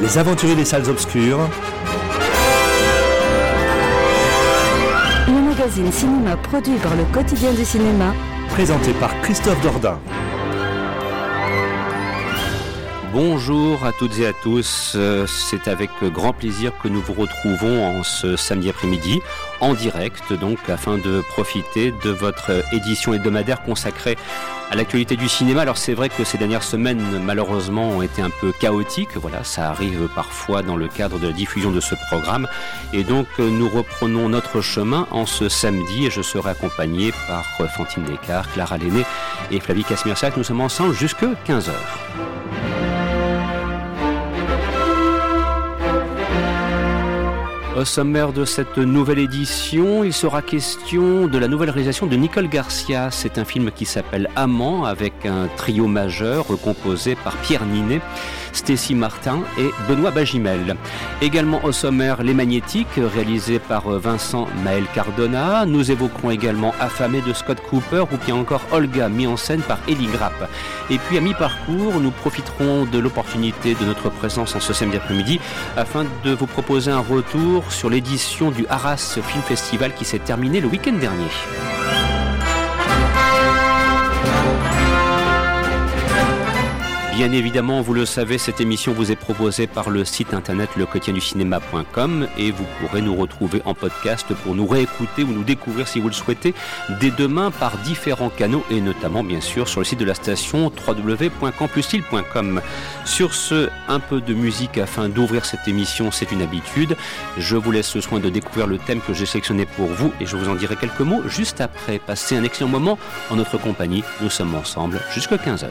Les aventuriers des salles obscures, le magazine cinéma produit par le quotidien du cinéma, présenté par Christophe Dordain. Bonjour à toutes et à tous, Euh, c'est avec grand plaisir que nous vous retrouvons en ce samedi après-midi en direct donc afin de profiter de votre édition hebdomadaire consacrée à l'actualité du cinéma. Alors c'est vrai que ces dernières semaines malheureusement ont été un peu chaotiques, voilà, ça arrive parfois dans le cadre de la diffusion de ce programme et donc euh, nous reprenons notre chemin en ce samedi et je serai accompagné par euh, Fantine Descartes, Clara Lenné et Flavie Casmirsac. Nous sommes ensemble jusque 15h. Au sommaire de cette nouvelle édition, il sera question de la nouvelle réalisation de Nicole Garcia. C'est un film qui s'appelle Amant avec un trio majeur composé par Pierre Ninet, Stécie Martin et Benoît Bagimel. Également au sommaire Les Magnétiques, réalisé par Vincent Maël Cardona. Nous évoquerons également Affamé de Scott Cooper ou bien encore Olga, mis en scène par Ellie Grapp. Et puis à mi-parcours, nous profiterons de l'opportunité de notre présence en ce samedi après-midi afin de vous proposer un retour sur l'édition du Arras Film Festival qui s'est terminé le week-end dernier. Bien évidemment, vous le savez, cette émission vous est proposée par le site internet lequotienducinéma.com et vous pourrez nous retrouver en podcast pour nous réécouter ou nous découvrir si vous le souhaitez dès demain par différents canaux et notamment bien sûr sur le site de la station www.campusstyle.com. Sur ce, un peu de musique afin d'ouvrir cette émission, c'est une habitude. Je vous laisse le soin de découvrir le thème que j'ai sélectionné pour vous et je vous en dirai quelques mots juste après. Passez un excellent moment en notre compagnie. Nous sommes ensemble jusqu'à 15h.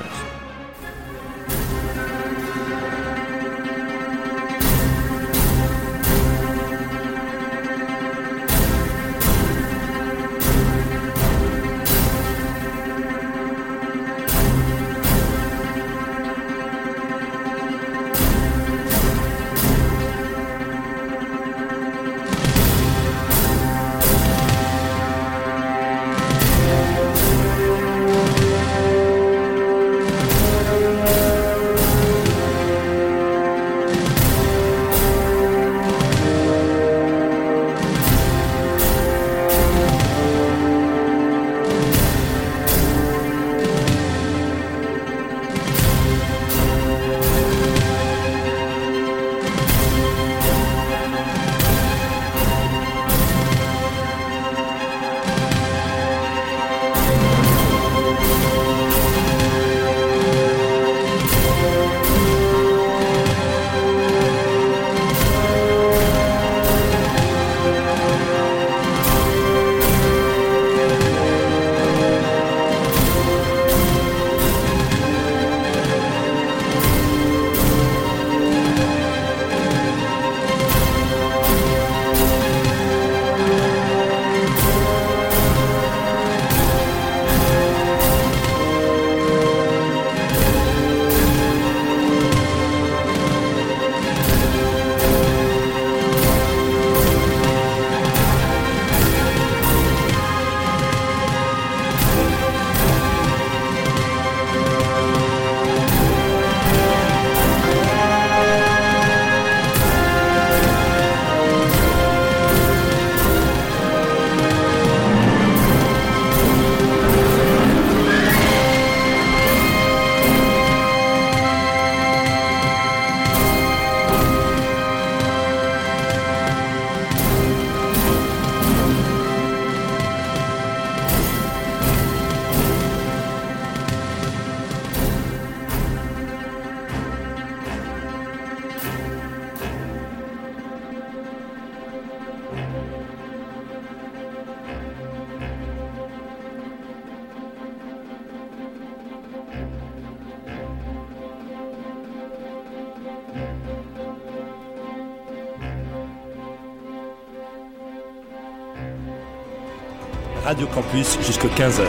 Campus jusqu'à 15h.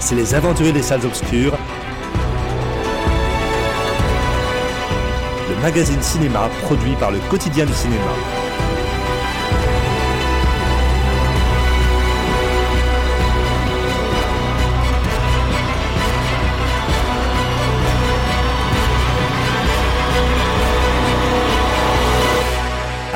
C'est les aventuriers des salles obscures. Le magazine cinéma produit par le quotidien du cinéma.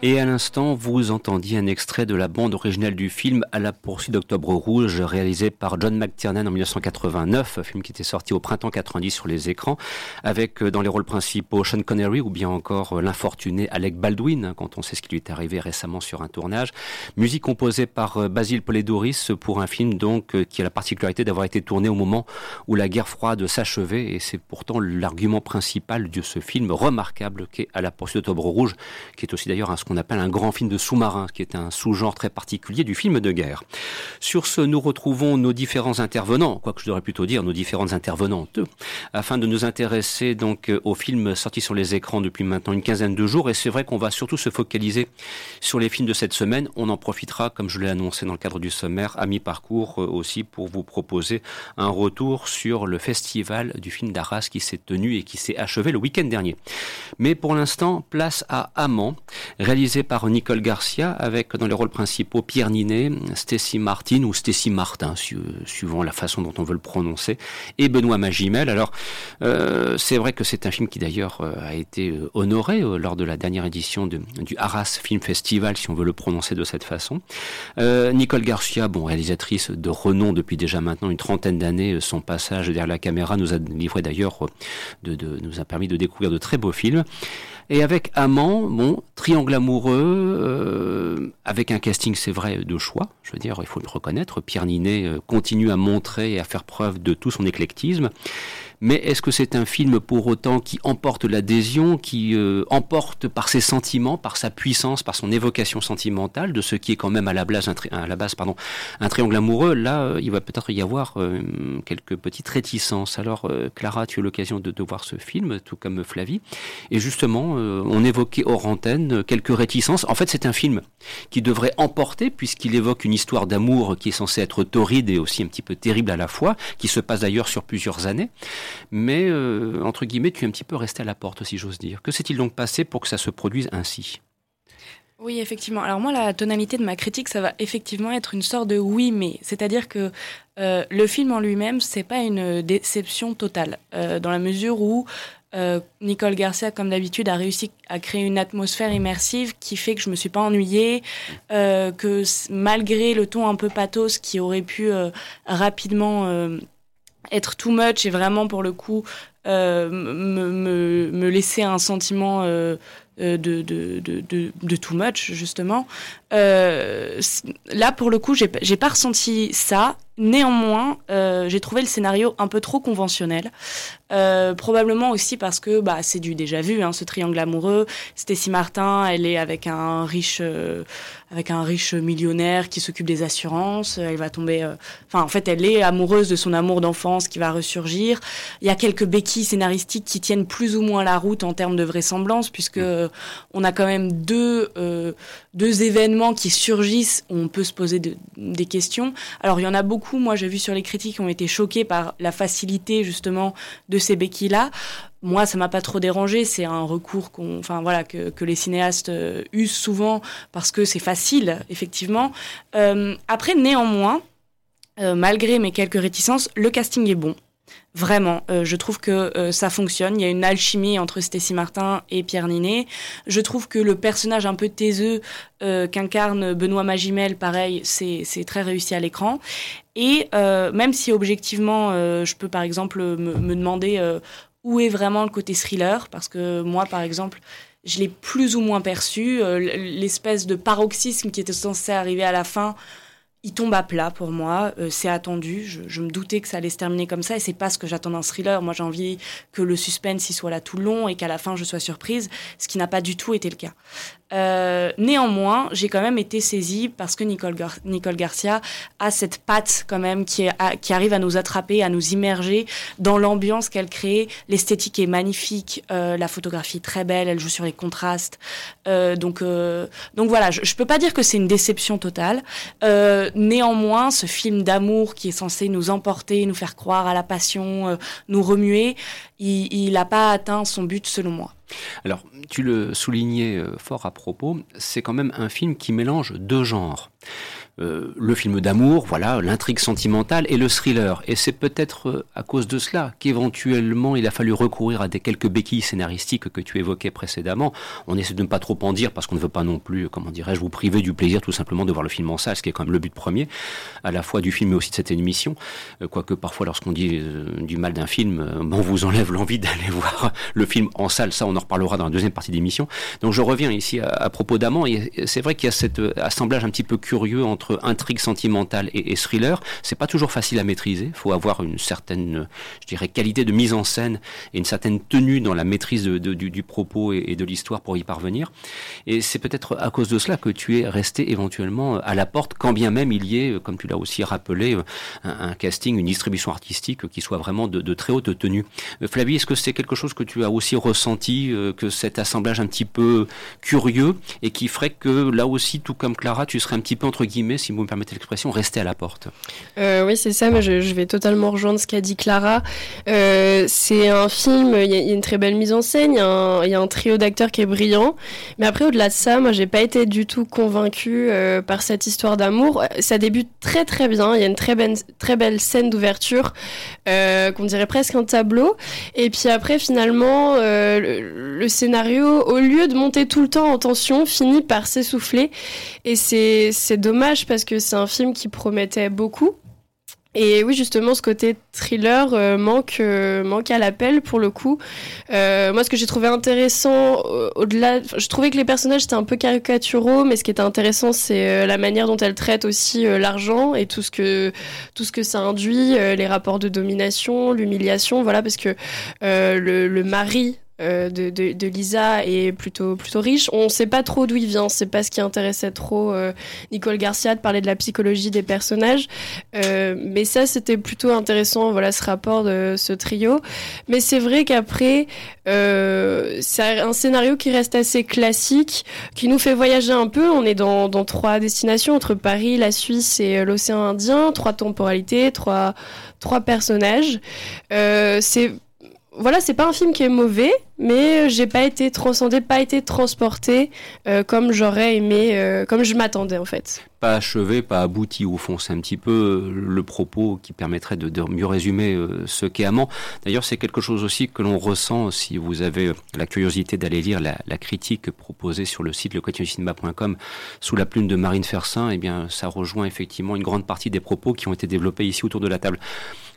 Et à l'instant, vous entendiez un extrait de la bande originale du film À la poursuite d'Octobre Rouge, réalisé par John McTiernan en 1989, film qui était sorti au printemps 90 sur les écrans, avec euh, dans les rôles principaux Sean Connery ou bien encore euh, l'infortuné Alec Baldwin, quand on sait ce qui lui est arrivé récemment sur un tournage. Musique composée par euh, Basil Poledouris pour un film donc qui a la particularité d'avoir été tourné au moment où la guerre froide s'achevait, et c'est pourtant l'argument principal de ce film remarquable qu'est À la poursuite d'Octobre Rouge, qui est aussi d'ailleurs un qu'on appelle un grand film de sous-marin, qui est un sous-genre très particulier du film de guerre. Sur ce, nous retrouvons nos différents intervenants, quoique je devrais plutôt dire nos différentes intervenantes, afin de nous intéresser donc aux films sortis sur les écrans depuis maintenant une quinzaine de jours. Et c'est vrai qu'on va surtout se focaliser sur les films de cette semaine. On en profitera, comme je l'ai annoncé dans le cadre du sommaire, à mi-parcours euh, aussi pour vous proposer un retour sur le festival du film d'Arras qui s'est tenu et qui s'est achevé le week-end dernier. Mais pour l'instant, place à Amant, réalisé par Nicole Garcia, avec dans les rôles principaux Pierre Ninet, Stacy Martin ou Stacy Martin, suivant la façon dont on veut le prononcer, et Benoît Magimel. Alors, euh, c'est vrai que c'est un film qui d'ailleurs euh, a été euh, honoré lors de la dernière édition du Arras Film Festival, si on veut le prononcer de cette façon. Nicole Garcia, bon, réalisatrice de renom depuis déjà maintenant une trentaine d'années, son passage derrière la caméra nous a livré d'ailleurs, nous a permis de découvrir de très beaux films. Et avec Amant, bon, triangle amoureux, euh, avec un casting, c'est vrai, de choix. Je veux dire, il faut le reconnaître. Pierre Ninet euh, continue à montrer et à faire preuve de tout son éclectisme. Mais est-ce que c'est un film pour autant qui emporte l'adhésion, qui euh, emporte par ses sentiments, par sa puissance, par son évocation sentimentale de ce qui est quand même à la base un, à la base, pardon, un triangle amoureux? Là, euh, il va peut-être y avoir euh, quelques petites réticences. Alors, Clara, tu as eu l'occasion de, de, voir ce film, tout comme Flavie. Et justement, on évoquait hors antenne quelques réticences. En fait, c'est un film qui devrait emporter, puisqu'il évoque une histoire d'amour qui est censée être torride et aussi un petit peu terrible à la fois, qui se passe d'ailleurs sur plusieurs années. Mais, euh, entre guillemets, tu es un petit peu resté à la porte, si j'ose dire. Que s'est-il donc passé pour que ça se produise ainsi? Oui, effectivement. Alors moi, la tonalité de ma critique, ça va effectivement être une sorte de oui, mais. C'est-à-dire que euh, le film en lui-même, c'est pas une déception totale, euh, dans la mesure où Nicole Garcia, comme d'habitude, a réussi à créer une atmosphère immersive qui fait que je me suis pas ennuyée, que malgré le ton un peu pathos qui aurait pu rapidement être too much et vraiment pour le coup euh, me, me, me, laisser un sentiment euh, euh de, de, de, too much justement. Là pour le coup j'ai pas ressenti ça Néanmoins, euh, j'ai trouvé le scénario un peu trop conventionnel. Euh, probablement aussi parce que bah, c'est du déjà vu, hein, ce triangle amoureux. Stacy Martin, elle est avec un riche, euh, avec un riche millionnaire qui s'occupe des assurances. Elle va tomber. Enfin, en fait, elle est amoureuse de son amour d'enfance qui va ressurgir. Il y a quelques béquilles scénaristiques qui tiennent plus ou moins la route en termes de vraisemblance, puisque on a quand même deux deux événements qui surgissent où on peut se poser des questions. Alors, il y en a beaucoup moi j'ai vu sur les critiques, ont été choqués par la facilité justement de ces béquilles-là. Moi, ça m'a pas trop dérangé. C'est un recours qu'on, voilà, que, les cinéastes euh, usent souvent parce que c'est facile, effectivement. Euh, après, néanmoins, euh, malgré mes quelques réticences, le casting est bon. Vraiment, euh, je trouve que euh, ça fonctionne. Il y a une alchimie entre Stacy Martin et Pierre Ninet. Je trouve que le personnage un peu taiseux euh, qu'incarne Benoît Magimel, pareil, c'est très réussi à l'écran. Et même si objectivement, je peux par exemple me, me demander où est vraiment le côté thriller, parce que moi, par exemple, je l'ai plus ou moins perçu. L'espèce de paroxysme qui était censé arriver à la fin il tombe à plat pour moi, euh, c'est attendu. Je, me doutais que ça allait se terminer comme ça et c'est pas ce que j'attends d'un thriller. Moi, j'ai envie que le suspense y soit là tout le long et qu'à la fin je sois surprise, ce qui n'a pas du tout été le cas. Euh, néanmoins, j'ai quand même été saisie parce que Nicole, Garcia a cette patte quand même qui, qui arrive à nous attraper, à nous immerger dans l'ambiance qu'elle crée. L'esthétique est magnifique, euh, la photographie très belle, elle joue sur les contrastes. Euh, donc, euh, donc voilà, je, je peux pas dire que c'est une déception totale. Euh, néanmoins, ce film d'amour qui est censé nous emporter, nous faire croire à la passion, euh, nous remuer, il n'a pas atteint son but selon moi. Alors, tu le soulignais euh, fort à propos, c'est quand même un film qui mélange deux genres. Euh, le film d'amour, voilà, l'intrigue sentimentale et le thriller. Et c'est peut-être euh, à cause de cela qu'éventuellement il a fallu recourir à des quelques béquilles scénaristiques que tu évoquais précédemment. On essaie de ne pas trop en dire parce qu'on ne veut pas non plus, comment dirais-je, vous priver du plaisir tout simplement de voir le film en salle, ce qui est quand même le but premier, à la fois du film mais aussi de cette émission. quoique parfois lorsqu'on dit du mal d'un film, on vous enlève l'envie d'aller voir le film en salle. Ça, on en reparlera dans la deuxième partie d'émission. Donc je reviens ici à, propos d'Amant. Et c'est vrai qu'il y a cet euh, assemblage un petit peu curieux entre intrigue sentimentale et, thriller. C'est pas toujours facile à maîtriser. Il faut avoir une certaine, je dirais, qualité de mise en scène et une certaine tenue dans la maîtrise du, propos et, de l'histoire pour y parvenir. Et c'est peut-être à cause de cela que tu es resté éventuellement à la porte, quand bien même il y ait, comme tu l'as aussi rappelé, un, casting, une distribution artistique qui soit vraiment de, de très haute tenue. Euh, Flavie, est-ce que c'est quelque chose que tu as aussi ressenti euh, que cet assemblage un petit peu curieux et qui ferait que là aussi, tout comme Clara, tu serais un petit peu entre guillemets, si vous me permettez l'expression, resté à la porte. Euh, oui, c'est ça. Mais je, vais totalement rejoindre ce qu'a dit Clara. Euh, c'est un film. Il y, a une très belle mise en scène. Il y, a un trio d'acteurs qui est brillant. Mais après, au-delà de ça, moi, j'ai pas été du tout convaincue par cette histoire d'amour. Ça débute très très bien. Il y a une très belle très belle scène d'ouverture qu'on dirait presque un tableau. Et puis après, finalement, le, le scénario, au lieu de monter tout le temps en tension, finit par s'essouffler. Et c'est dommage parce que c'est un film qui promettait beaucoup. Et oui, justement, ce côté thriller euh, manque, euh, manque à l'appel pour le coup. Euh, moi, ce que j'ai trouvé intéressant, au-delà, je trouvais que les personnages étaient un peu caricaturaux, mais ce qui était intéressant, c'est la manière dont elle traite aussi l'argent et tout ce que tout ce que ça induit, les rapports de domination, l'humiliation, voilà, parce que le mari euh, de, de, de, Lisa est plutôt plutôt riche. On ne sait pas trop d'où il vient. C'est pas ce qui intéressait trop euh, Nicole Garcia de parler de la psychologie des personnages. Euh, mais ça, c'était plutôt intéressant. Voilà ce rapport de ce trio. Mais c'est vrai qu'après, euh, c'est un scénario qui reste assez classique, qui nous fait voyager un peu. On est dans, dans trois destinations entre Paris, la Suisse et l'océan Indien. Trois temporalités, trois trois personnages. c'est voilà, c'est pas un film qui est mauvais, mais j'ai pas été transcendé, pas été transporté euh, comme j'aurais aimé, euh, comme je m'attendais en fait. Pas achevé, pas abouti au fond. Un petit peu euh, le propos qui permettrait de, mieux résumer ce qu'est Amant. D'ailleurs, c'est quelque chose aussi que l'on ressent si vous avez la curiosité d'aller lire la, critique proposée sur le site lequotidiencinema.com sous la plume de Marine Fersin. Eh bien, ça rejoint effectivement une grande partie des propos qui ont été développés ici autour de la table.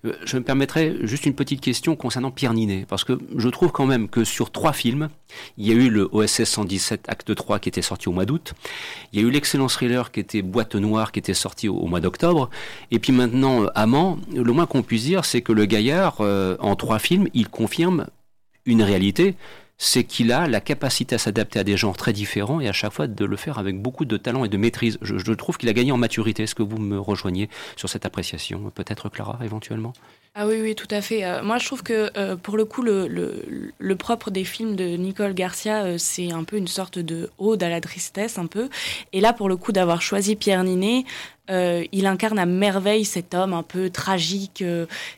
Je me permettrai juste une petite question concernant Pierre Ninet, parce que je trouve quand même que sur trois films. Il y a eu le OSS 117 Acte 3 qui était sorti au mois d'août. Il y a eu l'excellent thriller qui était Boîte Noire qui était sorti au, mois d'octobre. Et puis maintenant, euh, Amant, le moins qu'on puisse dire, c'est que le gaillard, euh, en trois films, il confirme une réalité, c'est qu'il a la capacité à s'adapter à des genres très différents et à chaque fois de le faire avec beaucoup de talent et de maîtrise. Je, je trouve qu'il a gagné en maturité. Est-ce que vous me rejoignez sur cette appréciation Peut-être Clara, éventuellement? Ah oui, oui, tout à fait. Euh, moi, je trouve que euh, pour le coup, le, le, le, propre des films de Nicole Garcia, euh, c'est un peu une sorte de ode à la tristesse, un peu. Et là, pour le coup, d'avoir choisi Pierre Ninet, il incarne à merveille cet homme un peu tragique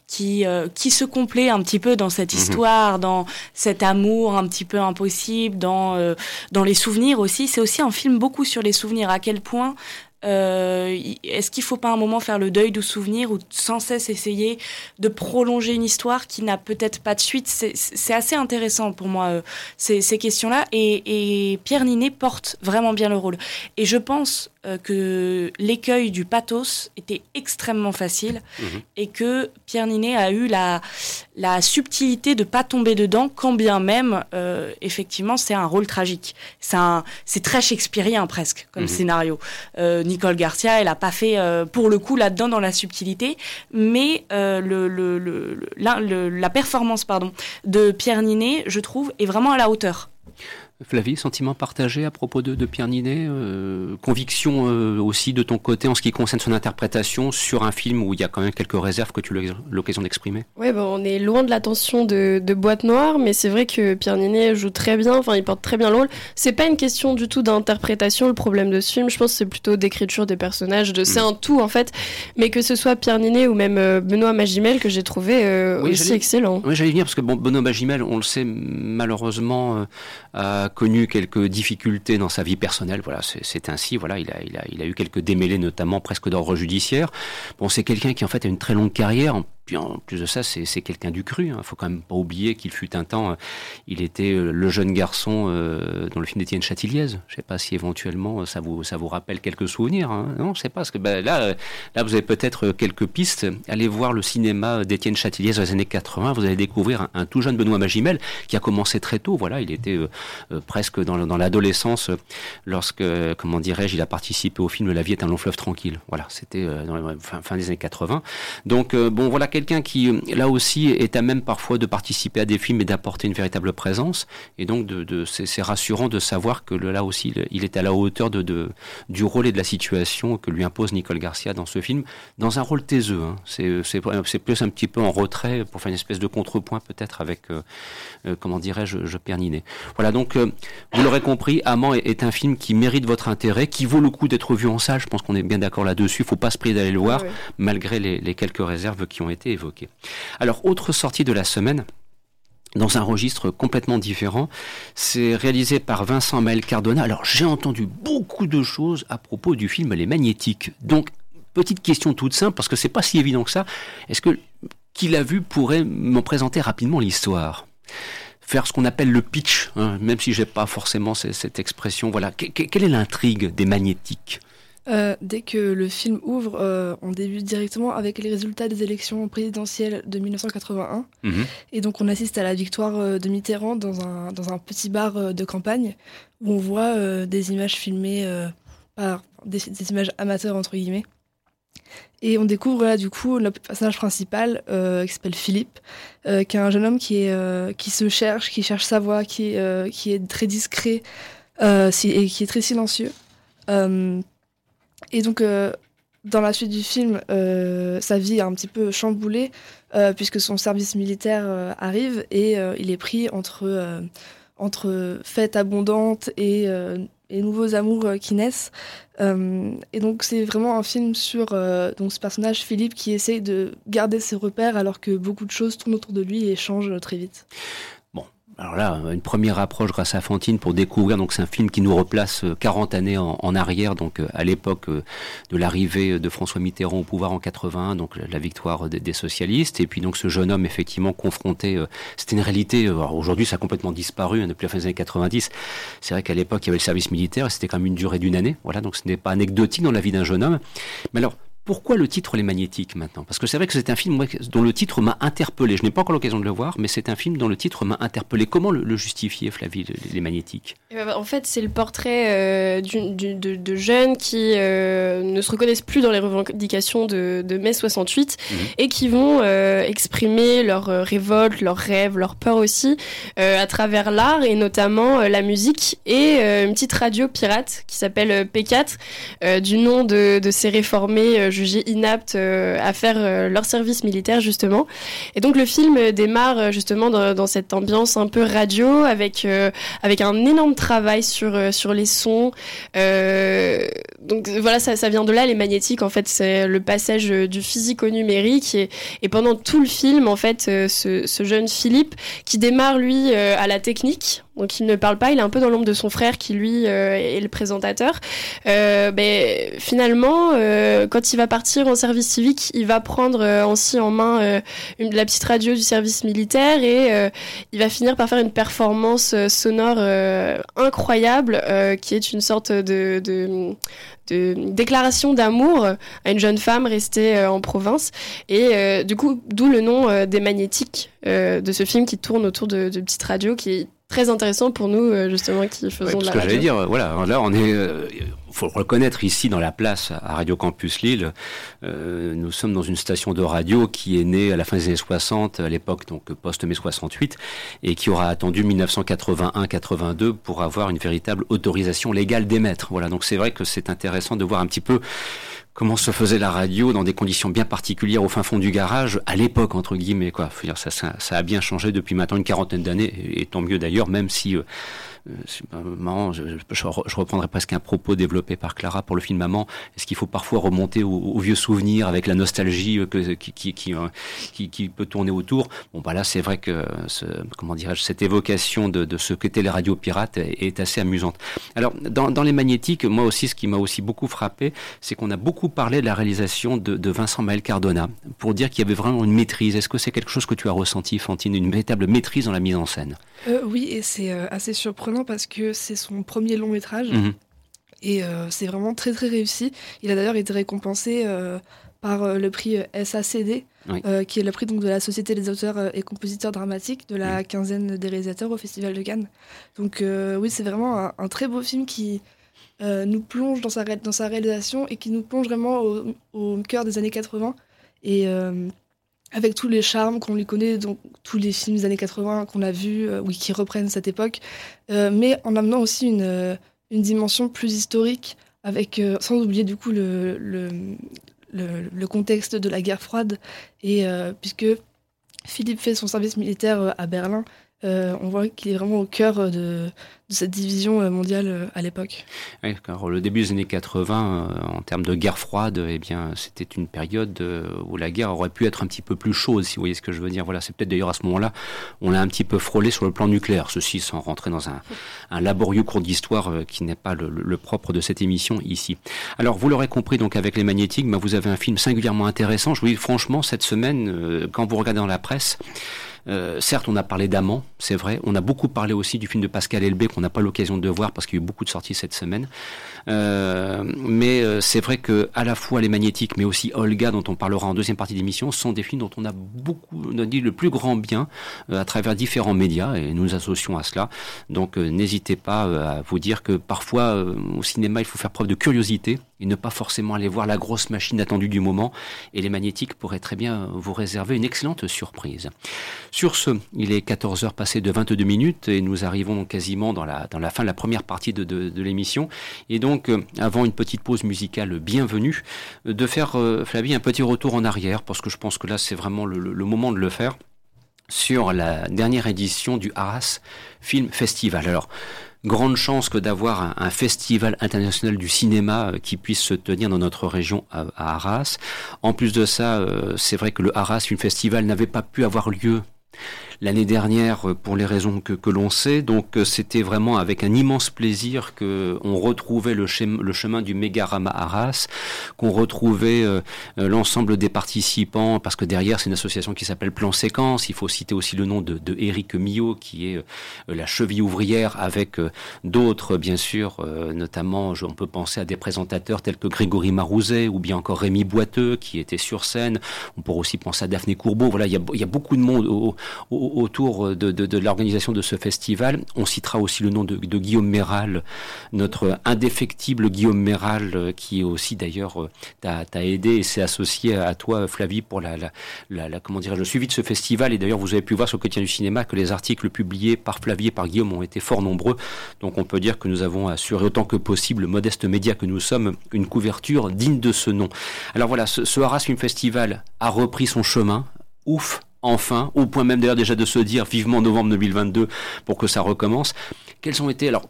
qui, qui se complaît un petit peu dans cette mhm. histoire, dans cet amour un petit peu impossible, dans, dans les souvenirs aussi. C'est aussi un film beaucoup sur les souvenirs, à quel point euh, Est-ce qu'il faut pas un moment faire le deuil du souvenir ou sans cesse essayer de prolonger une histoire qui n'a peut-être pas de suite? C'est assez intéressant pour moi euh, ces, ces questions-là et, et, Pierre Ninet porte vraiment bien le rôle. Et je pense euh, que l'écueil du pathos était extrêmement facile mhm. et que Pierre Ninet a eu la, la subtilité de pas tomber dedans, quand bien même, euh, effectivement, c'est un rôle tragique. C'est très shakespearien presque comme mhm. scénario. Euh, Nicole Garcia, elle a pas fait pour le coup là-dedans dans la subtilité, mais le, le, le, la performance pardon de Pierre Ninet, je trouve, est vraiment à la hauteur. Flavie, sentiment partagé à propos de, Pierre Ninet euh, Conviction euh, aussi de ton côté en ce qui concerne son interprétation sur un film où il y a quand même quelques réserves que tu as l'occasion d'exprimer? Oui, bah, on est loin de l'attention de, Boîte Noire, mais c'est vrai que Pierre Ninet joue très bien, enfin il porte très bien le rôle. C'est pas une question du tout d'interprétation, le problème de ce film, je pense que c'est plutôt d'écriture des personnages, de c'est mm. un tout en fait, mais que ce soit Pierre Ninet ou même euh, Benoît Magimel que j'ai trouvé aussi excellent. Oui, j'allais venir parce que bon, Benoît Magimel, on le sait malheureusement connu quelques difficultés dans sa vie personnelle. Voilà, c'est ainsi. Voilà, il a, il a, il a eu quelques démêlés, notamment presque d'ordre judiciaire. Bon, c'est quelqu'un qui en fait a une très longue carrière. Puis en plus de ça, c'est quelqu'un du cru. Il hein. faut quand même pas oublier qu'il fut un temps, euh, il était euh, le jeune garçon euh, dans le film d'Étienne Chatiliez. Je sais pas si éventuellement ça vous ça vous rappelle quelques souvenirs. Hein. Non, je sais pas. Parce que ben, là, là, vous avez peut-être quelques pistes. Allez voir le cinéma d'Étienne Chatiliez dans les années 80. Vous allez découvrir un, tout jeune Benoît Magimel qui a commencé très tôt. Voilà, il était presque dans, l'adolescence lorsque, comment dirais-je, il a participé au film La vie est un long fleuve tranquille. Voilà, c'était fin, fin, des années 80. Donc bon, voilà quelqu'un qui, euh, là aussi, est à même parfois de participer à des films et d'apporter une véritable présence. Et donc, de, c'est c'est rassurant de savoir que là aussi, il est à la hauteur de, de, du rôle et de la situation que lui impose Nicole Garcia dans ce film, dans un rôle taiseux. Hein. C'est plus un petit peu en retrait pour faire une espèce de contrepoint peut-être avec, euh, euh, comment dirais-je, je Perninet. Voilà, donc, vous l'aurez compris, Amant est, un film qui mérite votre intérêt, qui vaut le coup d'être vu en salle. Je pense qu'on est bien d'accord là-dessus. Il faut pas se prier d'aller le voir, malgré les, les quelques réserves qui ont été Alors, autre sortie de la semaine, dans un registre complètement différent. C'est réalisé par Vincent Maël Cardona. Alors j'ai entendu beaucoup de choses à propos du film Les Magnétiques. Donc petite question toute simple parce que c'est pas si évident que ça. Est-ce que qui l'a vu pourrait m'en présenter rapidement l'histoire? Faire ce qu'on appelle le pitch, hein, même si j'ai pas forcément cette, expression. Voilà, quelle est l'intrigue des Magnétiques? Euh, dès que le film ouvre, euh, on débute directement avec les résultats des élections présidentielles de 1981. Mhm. Et donc on assiste à la victoire euh, de Mitterrand dans un, dans un petit bar de campagne où on voit des images filmées par des, images amateurs entre guillemets. Et on découvre là du coup le personnage principal qui s'appelle Philippe, qui est un jeune homme qui, est, qui se cherche, qui cherche sa voix, qui, qui est très discret et qui est très silencieux. Et donc, euh, dans la suite du film, euh, sa vie est un petit peu chamboulée, euh, puisque son service militaire arrive et il est pris entre, entre fêtes abondantes et, et nouveaux amours qui naissent. et donc, c'est vraiment un film sur donc ce personnage, Philippe, qui essaye de garder ses repères alors que beaucoup de choses tournent autour de lui et changent très vite. Alors là, une première approche grâce à Fantine pour découvrir, donc c'est un film qui nous replace 40 euh, années en, arrière, donc euh, à l'époque euh, de l'arrivée de François Mitterrand au pouvoir en 81, donc la victoire des, socialistes, et puis donc ce jeune homme effectivement confronté, c'était une réalité, aujourd'hui ça a complètement disparu hein, depuis la fin des années 90, c'est vrai qu'à l'époque il y avait le service militaire, c'était quand même une durée d'une année, voilà, donc ce n'est pas anecdotique dans la vie d'un jeune homme, mais alors pourquoi le titre Les Magnétiques maintenant? Parce que c'est vrai que c'est un film dont le titre m'a interpellé. Je n'ai pas encore l'occasion de le voir, mais c'est un film dont le titre m'a interpellé. Comment le, justifier, Flavie, Les Magnétiques? Eh ben, En fait, c'est le portrait euh, de, jeunes qui euh, ne se reconnaissent plus dans les revendications de, mai 68 mhm. et qui vont euh, exprimer leur révolte, leurs rêves, leurs peurs aussi à travers l'art et notamment la musique et une petite radio pirate qui s'appelle P4 du nom de, de ces réformés jugés inaptes euh, à faire euh, leur service militaire justement. Et donc le film démarre justement dans, cette ambiance un peu radio avec euh, avec un énorme travail sur sur les sons. donc voilà, ça, ça vient de là les magnétiques. En fait, c'est le passage du physique au numérique et, pendant tout le film, en fait, ce jeune Philippe qui démarre lui à la technique donc il ne parle pas, il est un peu dans l'ombre de son frère qui lui euh, est le présentateur. Euh, ben, finalement, euh, quand il va partir en service civique, il va prendre aussi en main une, la petite radio du service militaire et il va finir par faire une performance sonore incroyable qui est une sorte de déclaration d'amour à une jeune femme restée en province. Et du coup, d'où le nom des magnétiques de ce film qui tourne autour de, de petites radios qui très intéressant pour nous, euh, justement, qui faisons de la que j'allais dire, voilà, là, on est. Euh, faut le reconnaître ici dans la place à Radio Campus Lille, euh, nous sommes dans une station de radio qui est née à la fin des années 60, à l'époque donc post-mai 68, et qui aura attendu 1981-82 pour avoir une véritable autorisation légale d'émettre. Voilà, donc c'est vrai que c'est intéressant de voir un petit peu comment se faisait la radio dans des conditions bien particulières au fin fond du garage à l'époque entre guillemets quoi. Ça, a bien changé depuis maintenant une quarantaine d'années et, tant mieux d'ailleurs même si euh, euh, je, je, reprendrai presque un propos développé par Clara pour le film Maman. Est-ce qu'il faut parfois remonter aux, vieux souvenirs avec la nostalgie euh, euh, qui, peut tourner autour? Bon, bah là, c'est vrai que comment dirais-je, cette évocation de, de ce qu'étaient les radios pirates est, assez amusante. Alors, dans, dans, les magnétiques, moi aussi, ce qui m'a aussi beaucoup frappé, c'est qu'on a beaucoup parlé de la réalisation de, de Vincent Maël Cardona pour dire qu'il y avait vraiment une maîtrise. Est-ce que c'est quelque chose que tu as ressenti, Fantine, une véritable maîtrise dans la mise en scène? Oui, et c'est assez surprenant parce que c'est son premier long métrage. Mhm. Et euh, c'est vraiment très très réussi. Il a d'ailleurs été récompensé euh, par euh, le prix SACD, qui est le prix donc, de la Société des auteurs et compositeurs dramatiques de la quinzaine des réalisateurs au Festival de Cannes. Donc oui, c'est vraiment un, très beau film qui nous plonge dans sa, dans sa réalisation et qui nous plonge vraiment au, au cœur des années 80. Et avec tous les charmes qu'on lui connaît, donc tous les films des années 80 qu'on a vus, euh, oui, qui reprennent cette époque, euh, mais en amenant aussi une, euh, une dimension plus historique, avec, sans oublier du coup le, le, le, contexte de la guerre froide, et puisque Philippe fait son service militaire à Berlin, on voit qu'il est vraiment au cœur de, de cette division euh, mondiale euh, à l'époque. Oui, le début des années 80, euh, en termes de guerre froide, eh bien, c'était une période où la guerre aurait pu être un petit peu plus chaude, si vous voyez ce que je veux dire. Voilà, c'est peut-être d'ailleurs à ce moment-là, on l'a un petit peu frôlé sur le plan nucléaire, ceci sans rentrer dans un, un laborieux cours d'histoire qui n'est pas le, propre de cette émission ici. Alors, vous l'aurez compris, donc avec les magnétiques, ben, vous avez un film singulièrement intéressant. Je vous dis franchement, cette semaine, quand vous regardez dans la presse, euh, certes, on a parlé d'Amant, c'est vrai. On a beaucoup parlé aussi du film de Pascal Elbé qu'on n'a pas l'occasion de voir parce qu'il y a eu beaucoup de sorties cette semaine. Euh, mais euh, c'est vrai que à la fois les magnétiques, mais aussi Olga, dont on parlera en deuxième partie d'émission, sont des films dont on a beaucoup, on a dit le plus grand bien à travers différents médias et nous nous associons à cela. Donc n'hésitez pas à vous dire que parfois au cinéma il faut faire preuve de curiosité et ne pas forcément aller voir la grosse machine attendue du moment. Et les magnétiques pourraient très bien vous réserver une excellente surprise. Sur ce, il est 14 heures passées de 22 minutes et nous arrivons quasiment dans la, dans la fin de la première partie de, de, l'émission. Et donc, euh, avant une petite pause musicale bienvenue, euh, de faire, euh, Flavie, un petit retour en arrière, parce que je pense que là, c'est vraiment le, le, moment de le faire, sur la dernière édition du Arras Film Festival. Alors, grande chance que d'avoir un, festival international du cinéma qui puisse se tenir dans notre région à, Arras. En plus de ça, c'est vrai que le Arras Film Festival n'avait pas pu avoir lieu l'année dernière euh, pour les raisons que, que l'on sait. Donc euh, c'était vraiment avec un immense plaisir que on retrouvait le, chemin, le chemin du Mégarama Arras, qu'on retrouvait euh, l'ensemble des participants, parce que derrière c'est une association qui s'appelle Plan Séquence. Il faut citer aussi le nom de, de Éric Millot, qui est la cheville ouvrière, avec d'autres bien sûr, notamment on peut penser à des présentateurs tels que Grégory Marouzet ou bien encore Rémi Boiteux qui était sur scène. On pourrait aussi penser à Daphné Courbeau. Voilà, il y a, y a beaucoup de monde au, au, autour de, l'organisation de ce festival. On citera aussi le nom de, Guillaume Méral, notre indéfectible Guillaume Méral, euh, qui aussi d'ailleurs euh, t'a aidé et s'est associé à toi, Flavie, pour la, comment dirais le suivi de ce festival. Et d'ailleurs, vous avez pu voir sur le quotidien du cinéma que les articles publiés par Flavie et par Guillaume ont été fort nombreux. Donc on peut dire que nous avons assuré autant que possible, modeste média que nous sommes, une couverture digne de ce nom. Alors voilà, ce, ce Arras Film Festival a repris son chemin. Ouf, enfin, au point même d'ailleurs déjà de se dire vivement novembre 2022 pour que ça recommence. Quelles ont été, alors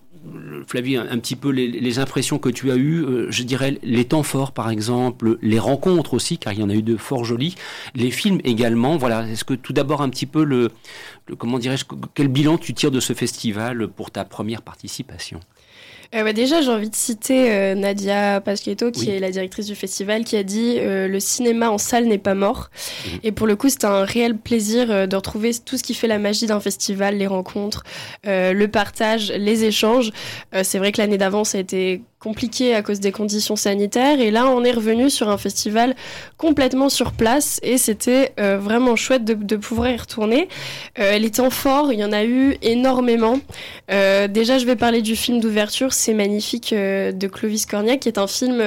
Flavie, un, petit peu les, impressions que tu as eues, euh, je dirais les temps forts par exemple, les rencontres aussi, car il y en a eu de fort jolies, les films également. Voilà, est-ce que tout d'abord un petit peu le comment dirais-je, quel bilan tu tires de ce festival pour ta première participation? Euh, bah, déjà, j'ai envie de citer euh, Nadia Paschetto, qui est la directrice du festival, qui a dit euh, le cinéma en salle n'est pas mort. Mhm. Et pour le coup, c'était un réel plaisir de retrouver tout ce qui fait la magie d'un festival, les rencontres, le partage, les échanges. c'est vrai que l'année d'avant, ça a été compliqué à cause des conditions sanitaires. Et là, on est revenu sur un festival complètement sur place et c'était euh, vraiment chouette de, pouvoir y retourner. Euh, les temps forts, il y en a eu énormément. Euh, déjà, je vais parler du film d'ouverture, c'est magnifique de Clovis Cornillac, qui est un film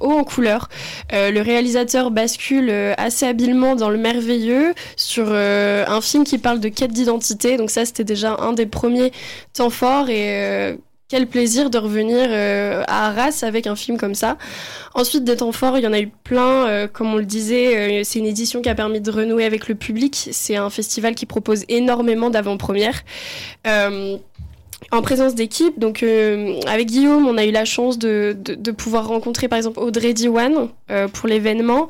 haut en couleur. le réalisateur bascule assez habilement dans le merveilleux sur un film qui parle de quête d'identité. Donc ça, c'était déjà un des premiers temps forts quel plaisir de revenir euh, à Arras avec un film comme ça. Ensuite, des temps forts, il y en a eu plein. Euh, comme on le disait, euh, c'est une édition qui a permis de renouer avec le public. C'est un festival qui propose énormément d'avant-premières en présence d'équipe. Donc, euh, avec Guillaume, on a eu la chance de, de, pouvoir rencontrer, par exemple, Audrey Diwan euh, pour l'événement.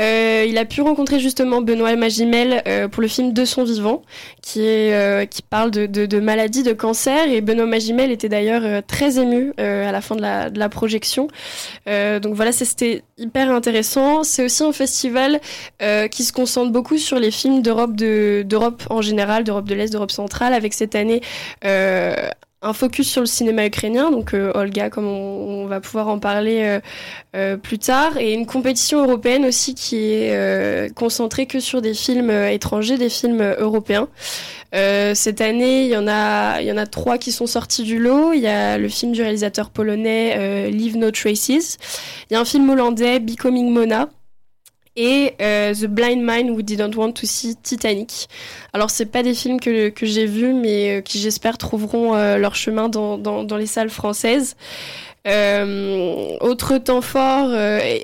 Euh, il a pu rencontrer justement Benoît Magimel pour le film De son vivant, qui, est, qui parle de, de, de maladie, de cancer. Et Benoît Magimel était d'ailleurs très ému à la fin de la, de la projection. donc voilà, c'était hyper intéressant. C'est aussi un festival qui se concentre beaucoup sur les films d'Europe d'Europe en général, d'Europe de l'Est, d'Europe centrale, avec cette année un focus sur le cinéma ukrainien, donc euh, Olga, comme on, va pouvoir en parler euh, euh, plus tard, et une compétition européenne aussi qui est concentrée que sur des films étrangers, des films européens. cette année, il y en a, il y en a trois qui sont sortis du lot. Il y a le film du réalisateur polonais Leave No Traces. Il y a un film hollandais Becoming Mona et euh, The Blind Man Who Didn't Want to See Titanic. Alors c'est pas des films que, que j'ai vus mais euh, qui j'espère trouveront euh, leur chemin dans, dans, les salles françaises. autre temps fort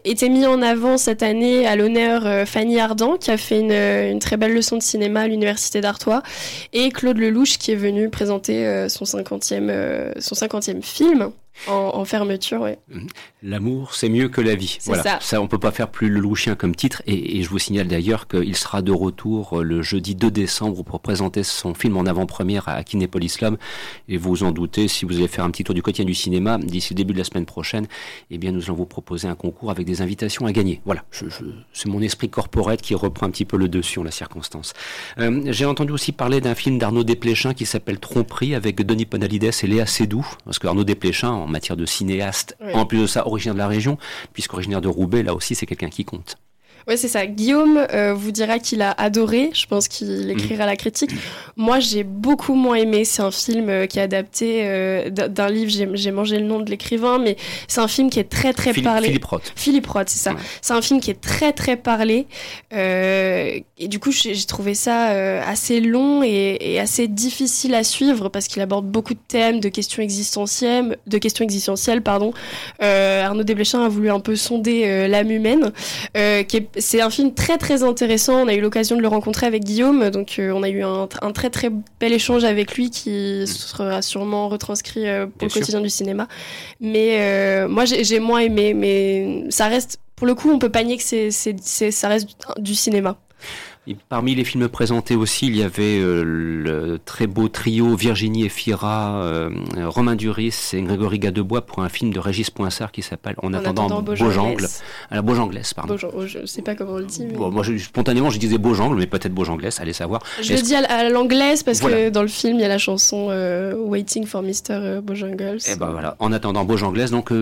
était mis en avant cette année à l'honneur Fanny Ardant qui a fait une, une, très belle leçon de cinéma à l'université d'Artois et Claude Lelouch qui est venu présenter son 50e, son 50e film en, fermeture, oui. Mhm. L'amour, c'est mieux que la vie. Voilà. Ça. ça. on peut pas faire plus le louchien comme titre. Et, je vous signale d'ailleurs qu'il sera de retour euh, le jeudi 2 décembre pour présenter son film en avant-première à Kinépolis Lom. Et vous en doutez, si vous allez faire un petit tour du quotidien du cinéma d'ici le début de la semaine prochaine, eh bien, nous allons vous proposer un concours avec des invitations à gagner. Voilà. Je, c'est mon esprit corporate qui reprend un petit peu le dessus en la circonstance. Euh, j'ai entendu aussi parler d'un film d'Arnaud Desplechin qui s'appelle Tromperie avec Denis Ponalides et Léa Seydoux. Parce que Arnaud Desplechin, matière de cinéaste. En plus de ça, originaire de la région, puisqu'originaire de Roubaix, là aussi, c'est quelqu'un qui compte. Ouais, c'est ça. Guillaume euh, vous dira qu'il a adoré. Je pense qu'il écrira la critique. Moi, j'ai beaucoup moins aimé. C'est un film euh, qui est adapté euh, d'un livre. J'ai mangé le nom de l'écrivain, mais c'est un film qui est très très parlé. Philippe Roth. Philippe Roth, c'est ça. C'est un film qui est très très parlé. et du coup, j'ai trouvé ça assez long et, et, assez difficile à suivre parce qu'il aborde beaucoup de thèmes, de questions existentielles, de questions existentielles, pardon. Arnaud Desplechin a voulu un peu sonder l'âme humaine, qui est c'est un film très très intéressant. On a eu l'occasion de le rencontrer avec Guillaume, donc euh, on a eu un, très très bel échange avec lui qui sera sûrement retranscrit euh, pour le quotidien du cinéma. Mais euh, moi j'ai moins aimé, mais ça reste, pour le coup, on peut pas nier que c'est, ça reste du cinéma. Parmi les films présentés aussi, il y avait euh, le très beau trio Virginie et Fira, euh, Romain Duris et Grégory Gadebois pour un film de Régis Poinsard qui s'appelle En, attendant, Beaujangle. la Beaujanglaise, pardon. Oh, je ne sais pas comment on le dit. moi, spontanément, je disais Beaujangle, mais peut-être Beaujanglaise, allez savoir. Je le dis à, l'anglaise parce que dans le film, il y a la chanson euh, Waiting for Mr. Bojangles. Et eh ben voilà, En attendant Beaujanglaise, donc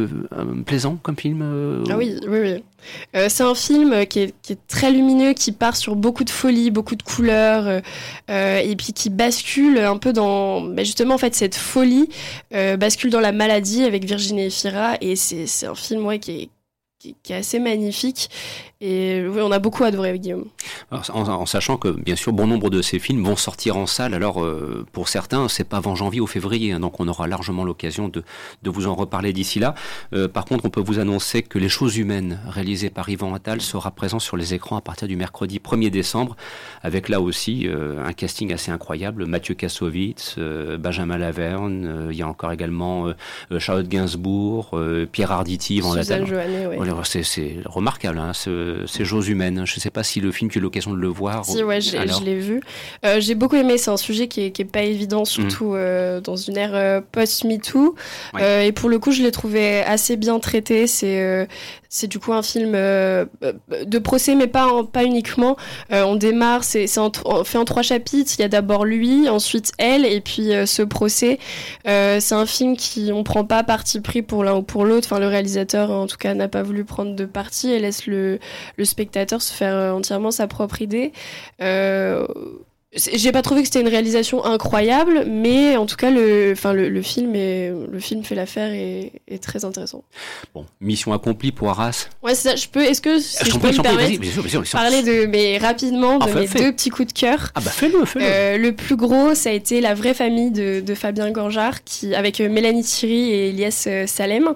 plaisant comme film. Ah oui, oui, oui. Euh, c'est un film qui est, très lumineux, qui part sur beaucoup de folie, beaucoup de couleurs, euh, euh, et puis qui bascule un peu dans, bah, justement en fait cette folie bascule dans la maladie avec Virginie Efira, et c'est un film qui, est assez magnifique. Et oui, on a beaucoup adoré avec Guillaume. en, sachant que, bien sûr, bon nombre de ces films vont sortir en salle. Alors, euh, pour certains, c'est pas avant janvier ou février, hein, donc on aura largement l'occasion de, de, vous en reparler d'ici là. Euh, par contre, on peut vous annoncer que Les Choses Humaines, réalisé par Yvan Attal, sera présent sur les écrans à partir du mercredi 1er décembre, avec là aussi euh, un casting assez incroyable. Mathieu Kassovitz, Benjamin Laverne, il y a encore également Charlotte Gainsbourg, Pierre Arditi, Suzanne Joannet, c'est remarquable, hein, ce, c'est Jose humaines. Je ne sais pas si le film, tu as eu l'occasion de le voir. Si, ouais, je l'ai vu. j'ai beaucoup aimé. C'est un sujet qui est, pas évident, surtout mm. dans une ère post-MeToo. et pour le coup, je l'ai trouvé assez bien traité. C'est c'est du coup un film euh, de procès, mais pas, pas uniquement. Euh, on démarre, c'est fait en trois chapitres. Il y a d'abord lui, ensuite elle, et puis euh, ce procès. c'est un film qui on prend pas parti pris pour l'un ou pour l'autre. Enfin, le réalisateur, en tout cas, n'a pas voulu prendre de parti et laisse le, le spectateur se faire entièrement sa propre idée. J'ai pas trouvé que c'était une réalisation incroyable, mais en tout cas, le, enfin, le, film, est, le film fait l'affaire et est très intéressant. Bon, mission accomplie pour Arras. Ouais, c'est ça. Je peux, est-ce que si je, peux me permettre parler de, mais rapidement, de ah, mes deux petits coups de cœur. Ah bah fais-le, fais-le. Euh, le plus gros, ça a été La vraie famille de, de Fabien Gorjard, qui, avec euh, Mélanie Thierry et Elias euh, Salem,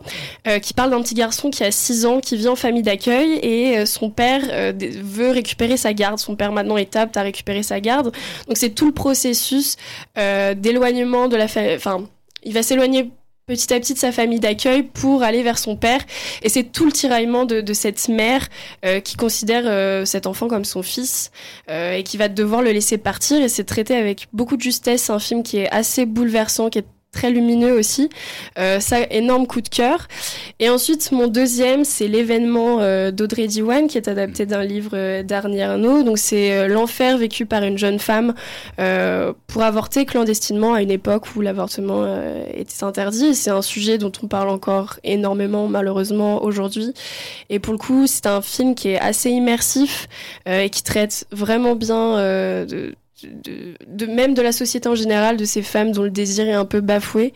qui parle d'un petit garçon qui a 6 ans, qui vit en famille d'accueil et son père veut récupérer sa garde. Son père maintenant est apte à récupérer sa garde. Donc c'est tout le processus euh, d'éloignement de la famille. Enfin, il va s'éloigner petit à petit de sa famille d'accueil pour aller vers son père. Et c'est tout le tiraillement de, cette mère euh, qui considère euh, cet enfant comme son fils et qui va devoir le laisser partir. Et c'est traité avec beaucoup de justesse. Un film qui est assez bouleversant, qui est très lumineux aussi. Euh, ça, énorme coup de cœur. Et ensuite, mon deuxième, c'est l'événement euh, d'Audrey Diwan, qui est adapté d'un livre euh, d'Arnie Arnaud. Donc, c'est euh, l'enfer vécu par une jeune femme pour avorter clandestinement à une époque où l'avortement était interdit. C'est un sujet dont on parle encore énormément, malheureusement, aujourd'hui. Et pour le coup, c'est un film qui est assez immersif et qui traite vraiment bien de de, même de la société en général, de ces femmes dont le désir est un peu bafoué.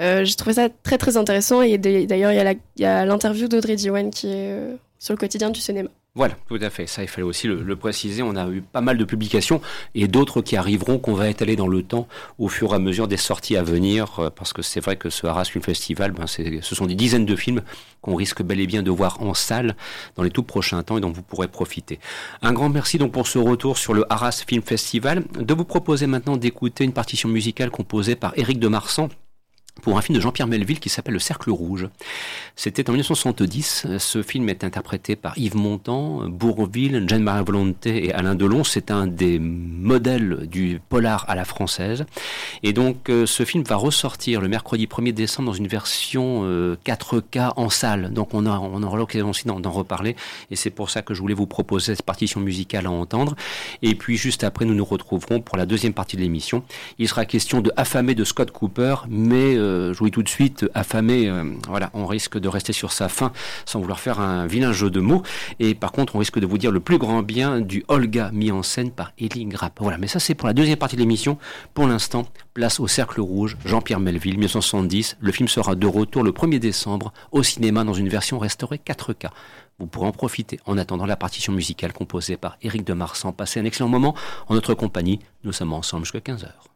Euh, j'ai trouvé ça très très intéressant et d'ailleurs il y a l'interview d'Audrey Diwan qui est euh, sur le quotidien du cinéma. Voilà, tout à fait. Ça, il fallait aussi le, préciser. On a eu pas mal de publications et d'autres qui arriveront, qu'on va étaler dans le temps au fur et à mesure des sorties à venir, euh, parce que c'est vrai que ce Arras Film Festival, ben, ce sont des dizaines de films qu'on risque bel et bien de voir en salle dans les tout prochains temps et dont vous pourrez profiter. Un grand merci donc pour ce retour sur le Arras Film Festival. De vous proposer maintenant d'écouter une partition musicale composée par Éric de Marsan pour un film de Jean-Pierre Melville qui s'appelle Le Cercle Rouge. C'était en 1970. Ce film est interprété par Yves Montand, Bourville, Jeanne Marie Volonté et Alain Delon. C'est un des modèles du polar à la française. Et donc, euh, ce film va ressortir le mercredi 1er décembre dans une version 4K euh, en salle. Donc, on, a, on aura l'occasion aussi d'en reparler. Et c'est pour ça que je voulais vous proposer cette partition musicale à entendre. Et puis, juste après, nous nous retrouverons pour la deuxième partie de l'émission. Il sera question de Affamé de Scott Cooper, mais euh, jouer tout de suite affamé, euh, voilà, on risque de rester sur sa faim sans vouloir faire un vilain jeu de mots. Et par contre, on risque de vous dire le plus grand bien du Olga mis en scène par Elie Grapp. Voilà, mais ça c'est pour la deuxième partie de l'émission. Pour l'instant, place au Cercle Rouge, Jean-Pierre Melville, 1970. Le film sera de retour le 1er décembre au cinéma dans une version restaurée 4K. Vous pourrez en profiter en attendant la partition musicale composée par Éric de Marsan. Passez un excellent moment en notre compagnie. Nous sommes ensemble jusqu'à 15h.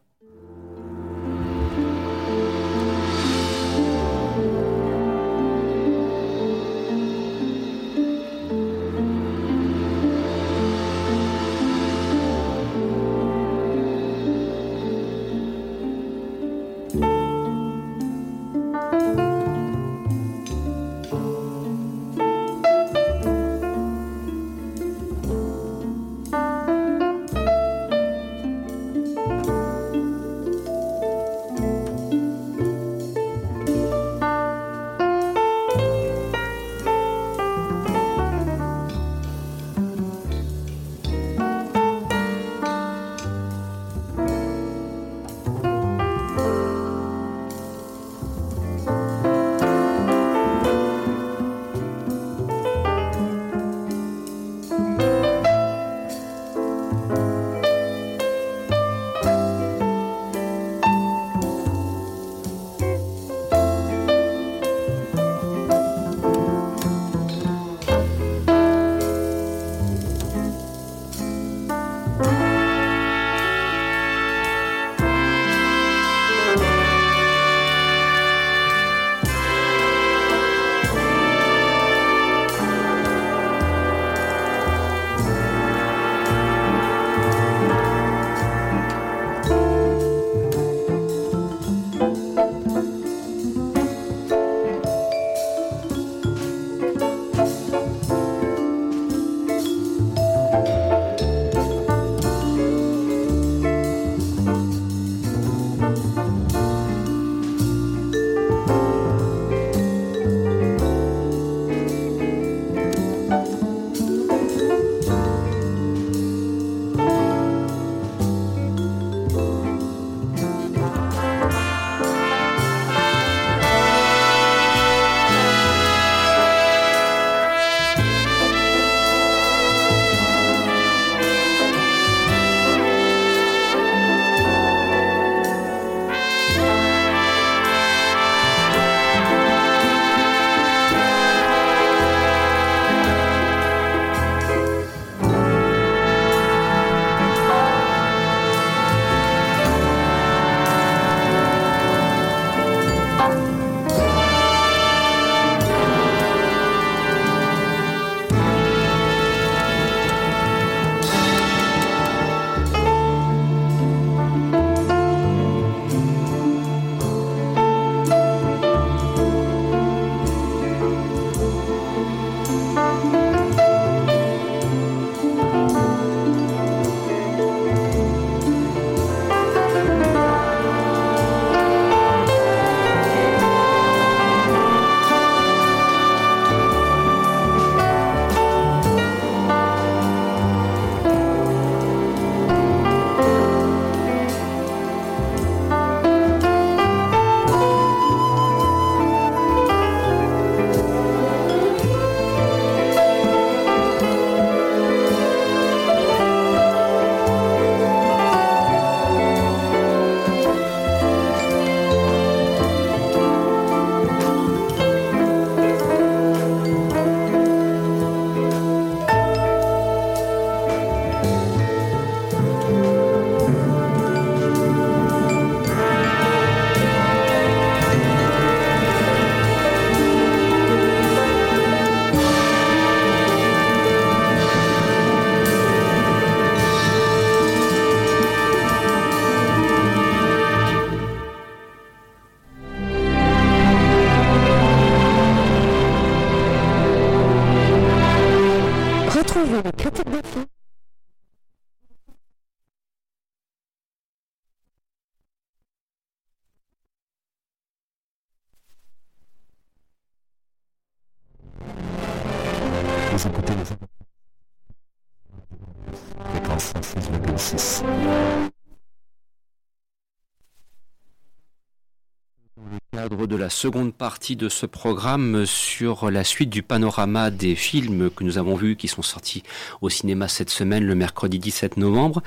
De la seconde partie de ce programme sur la suite du panorama des films que nous avons vus qui sont sortis au cinéma cette semaine le mercredi 17 novembre.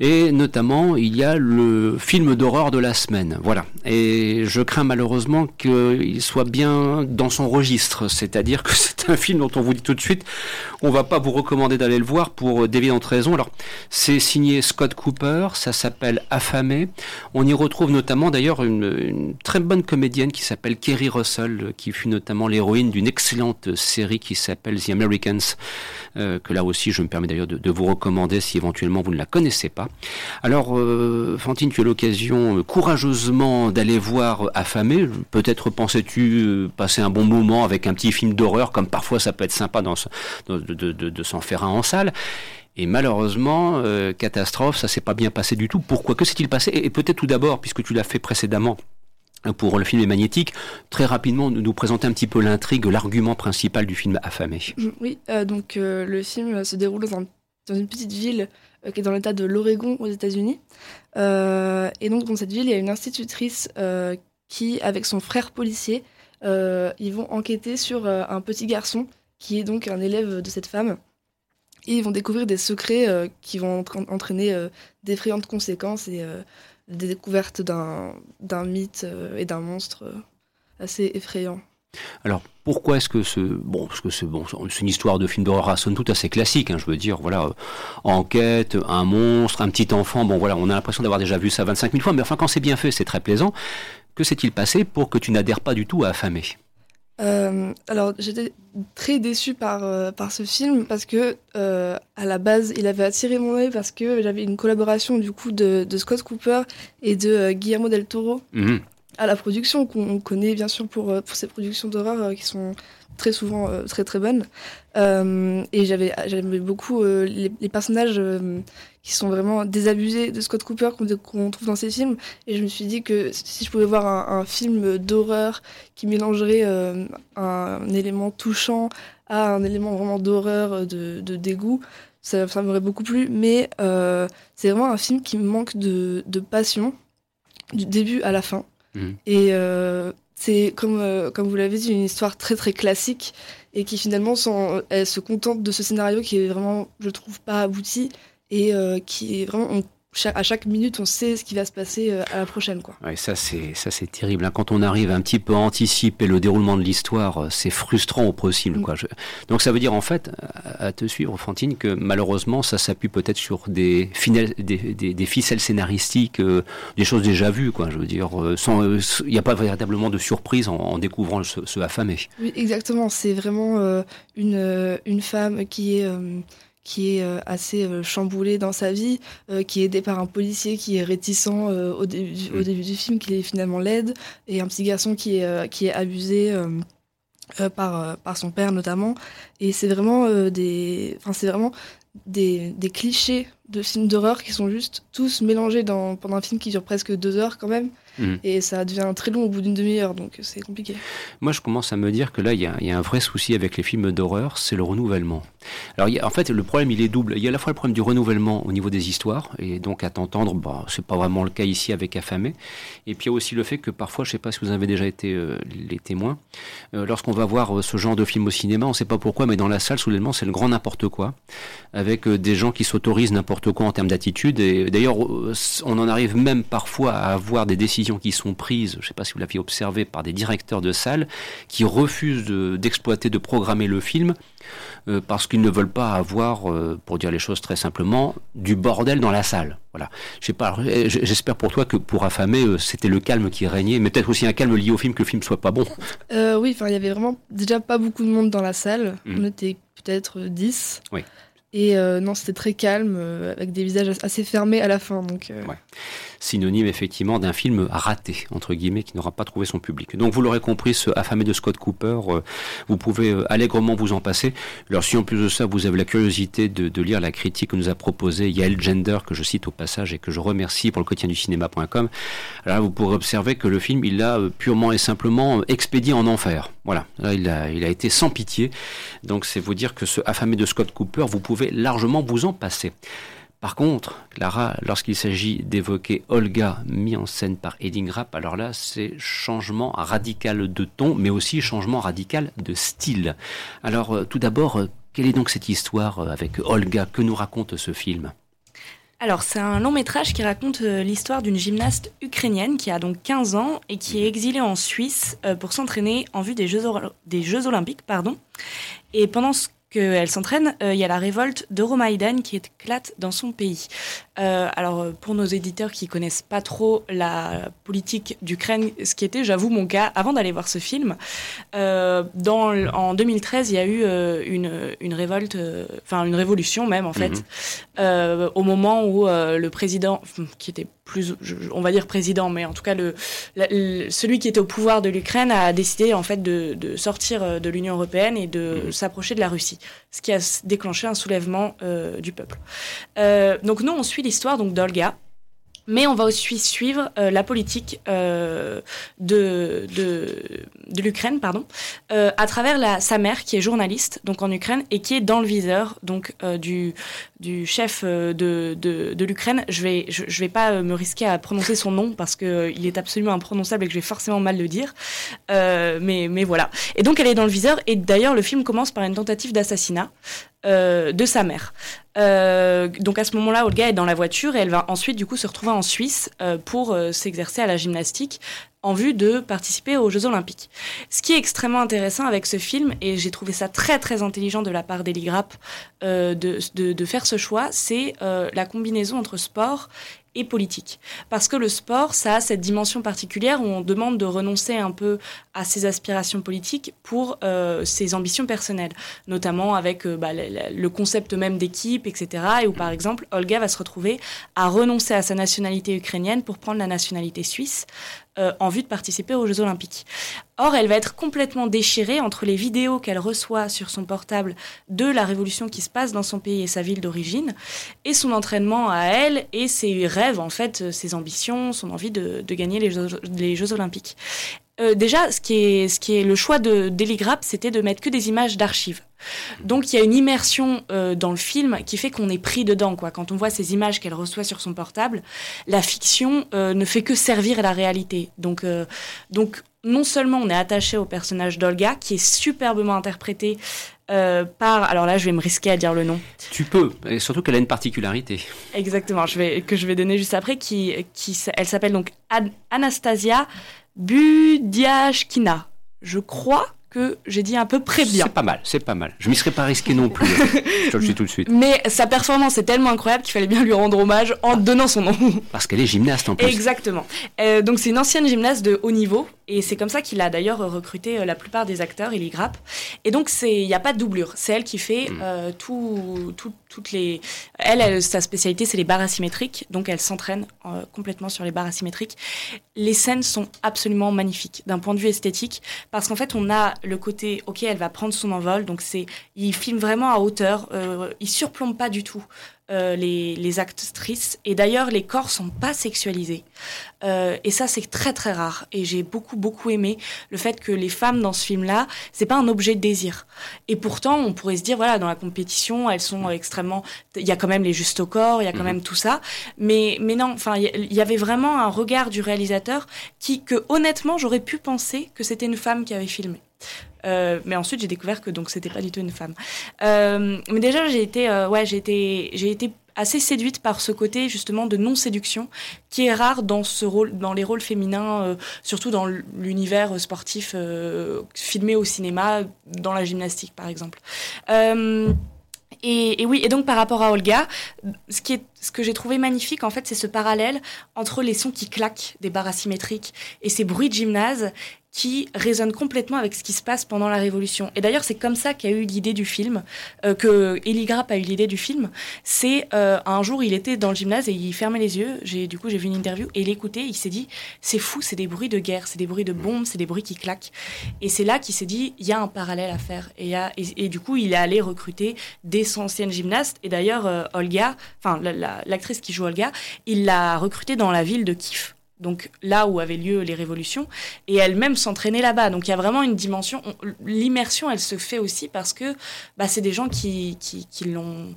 Et notamment il y a le film d'horreur de la semaine. Voilà. Et je crains malheureusement qu'il soit bien dans son registre. C'est-à-dire que c'est un film dont on vous dit tout de suite on va pas vous recommander d'aller le voir pour d'évidentes raisons. Alors c'est signé Scott Cooper ça s'appelle Affamé. On y retrouve notamment d'ailleurs une, une très bonne comédienne qui s'appelle Kerry Russell, qui fut notamment l'héroïne d'une excellente série qui s'appelle The Americans, euh, que là aussi je me permets d'ailleurs de, vous recommander si éventuellement vous ne la connaissez pas. Alors, euh, Fantine, tu as l'occasion euh, courageusement d'aller voir Affamé. Peut-être pensais-tu euh, passer un bon moment avec un petit film d'horreur, comme parfois ça peut être sympa de, s'en faire un en salle. Et malheureusement, euh, catastrophe, ça s'est pas bien passé du tout. Pourquoi? Que s'est-il passé? Et peut-être tout d'abord, puisque tu l'as fait précédemment pour le film est magnétique, très rapidement nous présenter un petit peu l'intrigue, l'argument principal du film Affamé. Oui, euh, donc euh, le film se déroule dans, un, dans une petite ville euh, qui est dans l'état de l'Oregon aux États-Unis. et donc dans cette ville, il y a une institutrice qui, avec son frère policier, ils vont enquêter sur un petit garçon qui est donc un élève de cette femme. Et ils vont découvrir des secrets qui vont entraîner d'effrayantes conséquences et des d'un mythe euh, et d'un monstre euh, assez effrayant. Alors pourquoi est-ce que ce bon parce que c'est bon une histoire de film d'horreur somme toute assez classique hein, je veux dire voilà euh, enquête un monstre un petit enfant bon voilà on a l'impression d'avoir déjà vu ça 25 000 fois mais enfin quand c'est bien fait c'est très plaisant que s'est-il passé pour que tu n'adhères pas du tout à Affamé euh, alors j'étais très déçue par, euh, par ce film parce que euh, à la base il avait attiré mon œil parce que j'avais une collaboration du coup de, de, Scott Cooper et de Guillermo del Toro mmh. à la production qu'on connaît bien sûr pour, pour ses productions d'horreur qui sont très souvent très très bonnes et j'avais j'aimais beaucoup les, les, personnages qui sont vraiment désabusés de Scott Cooper qu'on trouve dans ses films. Et je me suis dit que si je pouvais voir un, un film d'horreur qui mélangerait euh, un, élément touchant à un élément vraiment d'horreur, de, de, dégoût, ça, ça m'aurait beaucoup plu. Mais euh, c'est vraiment un film qui manque de, de, passion du début à la fin. Mmh. Et euh, c'est comme, euh, comme vous l'avez dit, une histoire très très classique et qui finalement sont, elle se contente de ce scénario qui est vraiment, je trouve, pas abouti et euh, qui est vraiment à chaque minute on sait ce qui va se passer euh, à la prochaine quoi. Ouais, ça c'est ça c'est terrible hein. quand on arrive un petit peu à anticiper le déroulement de l'histoire, euh, c'est frustrant au possible mm. quoi. Je... Donc ça veut dire en fait à te suivre Fantine que malheureusement ça s'appuie peut-être sur des, finales, des, des, des, ficelles scénaristiques, euh, des choses déjà vues quoi. Je veux dire sans il euh, n'y a pas véritablement de surprise en, en découvrant ce, ce affamé. Oui exactement, c'est vraiment euh, une une femme qui est qui est euh, assez euh, chamboulé dans sa vie, euh, qui est aidé par un policier qui est réticent au, début, au début du film, qui est finalement laide, et un petit garçon qui est, qui est abusé. Euh, par, euh, par son père notamment. Et c'est vraiment, euh, des, enfin, c'est vraiment des, des, clichés de films d'horreur qui sont juste tous mélangés dans, pendant un film qui dure presque deux heures quand même. Mmh. Et ça devient très long au bout d'une demi-heure, donc c'est compliqué. Moi, je commence à me dire que là, il y, y, a un vrai souci avec les films d'horreur, c'est le renouvellement. Alors, y a, en fait, le problème, il est double. Il y a à la fois le problème du renouvellement au niveau des histoires, et donc à t'entendre, bah, c'est pas vraiment le cas ici avec Affamé. Et puis il y a aussi le fait que parfois, je sais pas si vous avez déjà été euh, les témoins, euh, lorsqu'on va voir ce genre de film au cinéma, on sait pas pourquoi, mais dans la salle, soudainement, c'est le grand n'importe quoi, avec euh, des gens qui s'autorisent n'importe quoi en termes d'attitude. Et d'ailleurs, on en arrive même parfois à avoir des décisions qui sont prises, je sais pas si vous l'aviez observé, par des directeurs de salle qui refusent d'exploiter, de, de programmer le film euh, parce qu'ils ne veulent pas avoir, euh, pour dire les choses très simplement, du bordel dans la salle. Voilà. Pas. J'espère pour toi que pour affamer, euh, c'était le calme qui régnait, mais peut-être aussi un calme lié au film que le film soit pas bon. Euh, oui, enfin, il y avait vraiment déjà pas beaucoup de monde dans la salle. Mmh. On était peut-être 10. Oui. Et non, c'était très calme, avec des visages assez fermés à la fin. Donc, synonyme effectivement d'un film raté, entre guillemets, qui n'aura pas trouvé son public. Donc vous l'aurez compris, ce affamé de Scott Cooper, euh, vous pouvez euh, allègrement vous en passer. Alors si en plus de ça, vous avez la curiosité de, lire la critique que nous a proposée Yael Gender, que je cite au passage et que je remercie pour le quotidien du cinéma.com, là vous pourrez observer que le film, il l'a euh, purement et simplement expédié en enfer. Voilà, là il a, il a été sans pitié. Donc c'est vous dire que ce affamé de Scott Cooper, vous pouvez largement vous en passer. Par contre, Clara, lorsqu'il s'agit d'évoquer Olga, mis en scène par Edding Rapp, alors là, c'est changement radical de ton, mais aussi changement radical de style. Alors, euh, tout d'abord, euh, quelle est donc cette histoire euh, avec Olga? Que nous raconte ce film? Alors, c'est un long métrage qui raconte l'histoire d'une gymnaste ukrainienne qui a donc 15 ans et qui est exilée en Suisse pour s'entraîner en vue des Jeux, des Jeux Olympiques. Pardon. Et pendant ce qu'elle s'entraîne, euh, il y a la révolte d'Euromaïdan qui éclate dans son pays. Euh, alors, pour nos éditeurs qui connaissent pas trop la politique d'Ukraine, ce qui était, j'avoue, mon cas avant d'aller voir ce film, euh, dans, en 2013, il y a eu une, une révolte, enfin une révolution même en fait, mhm. au moment où le président, qui était plus, on va dire président, mais en tout cas le, celui qui était au pouvoir de l'Ukraine a décidé en fait de, sortir euh, de l'Union européenne et de mmh. s'approcher de la Russie, ce qui a déclenché un soulèvement euh, du peuple. Euh, donc nous on suit l'histoire donc d'Olga, mais on va aussi suivre euh, la politique euh, de, de, l'Ukraine, pardon, euh, à travers sa mère qui est journaliste donc en Ukraine et qui est dans le viseur donc du, du chef de, de, l'Ukraine. Je vais je, vais pas me risquer à prononcer son nom parce que il est absolument imprononçable et que je vais forcément mal le dire, mais mais voilà. Et donc elle est dans le viseur et d'ailleurs le film commence par une tentative d'assassinat euh, de sa mère. Euh, donc à ce moment-là, Olga est dans la voiture et elle va ensuite du coup se retrouver en Suisse euh, pour s'exercer à la gymnastique en vue de participer aux Jeux Olympiques. Ce qui est extrêmement intéressant avec ce film, et j'ai trouvé ça très très intelligent de la part d'Eli Grapp de, de, de, faire ce choix, c'est la combinaison entre sport et politique. Parce que le sport, ça a cette dimension particulière où on demande de renoncer un peu à ses aspirations politiques pour euh, ses ambitions personnelles, notamment avec euh, bah, le, concept même d'équipe, etc. Et où par exemple, Olga va se retrouver à renoncer à sa nationalité ukrainienne pour prendre la nationalité suisse euh, en vue de participer aux Jeux Olympiques. Or, elle va être complètement déchirée entre les vidéos qu'elle reçoit sur son portable de la révolution qui se passe dans son pays et sa ville d'origine, et son entraînement à elle et ses rêves, en fait, ses ambitions, son envie de, gagner les Jeux Olympiques. Euh, déjà, ce qui est, ce qui est le choix de Deligrap, c'était de mettre que des images d'archives. Donc il y a une immersion euh, dans le film qui fait qu'on est pris dedans. Quoi. Quand on voit ces images qu'elle reçoit sur son portable, la fiction euh, ne fait que servir à la réalité. Donc, donc non seulement on est attaché au personnage d'Olga, qui est superbement interprété par. Alors là, je vais me risquer à dire le nom. Tu peux, et surtout qu'elle a une particularité. Exactement, je vais, que je vais donner juste après. Qui, qui, elle s'appelle donc Anastasia Budiashkina. Je crois que j'ai dit à peu près bien. C'est pas mal, c'est pas mal. Je m'y serais pas risqué non plus. je le dis tout de suite. Mais sa performance est tellement incroyable qu'il fallait bien lui rendre hommage en donnant son nom. Parce qu'elle est gymnaste en plus. Exactement. Euh, donc c'est une ancienne gymnaste de haut niveau et c'est comme ça qu'il a d'ailleurs recruté euh, la plupart des acteurs, il y grappe. Et donc il n'y a pas de doublure. C'est elle qui fait hmm. euh, tout, tout, toutes les. Elle, sa spécialité c'est les barres asymétriques, donc elle s'entraîne euh, complètement sur les barres asymétriques. Les scènes sont absolument magnifiques d'un point de vue esthétique parce qu'en fait on a le côté, ok, elle va prendre son envol, donc c'est, il filme vraiment à hauteur, euh, il surplombe pas du tout. Euh, les, les, actrices. Et d'ailleurs, les corps sont pas sexualisés. Euh, et ça, c'est très très rare. Et j'ai beaucoup beaucoup aimé le fait que les femmes dans ce film-là, c'est pas un objet de désir. Et pourtant, on pourrait se dire, voilà, dans la compétition, elles sont extrêmement. Il y a quand même les justes au corps, il y a quand mhm. même tout ça. Mais mais non, enfin, il y avait vraiment un regard du réalisateur qui, que honnêtement, j'aurais pu penser que c'était une femme qui avait filmé. Euh, mais ensuite, j'ai découvert que donc c'était pas du tout une femme. Euh, mais déjà, j'ai été, euh, ouais, j'ai été, j'ai été assez séduite par ce côté justement de non séduction qui est rare dans ce rôle, dans les rôles féminins, surtout dans l'univers sportif filmé au cinéma, dans la gymnastique par exemple. Et, oui, et donc par rapport à Olga, ce, qui est, ce que j'ai trouvé magnifique, en fait, c'est ce parallèle entre les sons qui claquent des barres asymétriques et ces bruits de gymnase qui résonne complètement avec ce qui se passe pendant la Révolution. Et d'ailleurs, c'est comme ça qu'a eu l'idée du film, euh, que Eli Grapp a eu l'idée du film. C'est euh, un jour, il était dans le gymnase et il fermait les yeux. J'ai du coup j'ai vu une interview et il écoutait. Il s'est dit, c'est fou, c'est des bruits de guerre, c'est des bruits de bombes, c'est des bruits qui claquent. Et c'est là qu'il s'est dit, il y a un parallèle à faire. Et, du coup, il est allé recruter des anciennes gymnastes. Et d'ailleurs, euh, Olga, enfin l'actrice qui joue Olga, il l'a recrutée dans la ville de Kiev donc là où avaient lieu les révolutions, et elle-même s'entraîner là-bas. Donc il y a vraiment une dimension. L'immersion, elle se fait aussi parce que bah, c'est des gens qui, qui, qui l'ont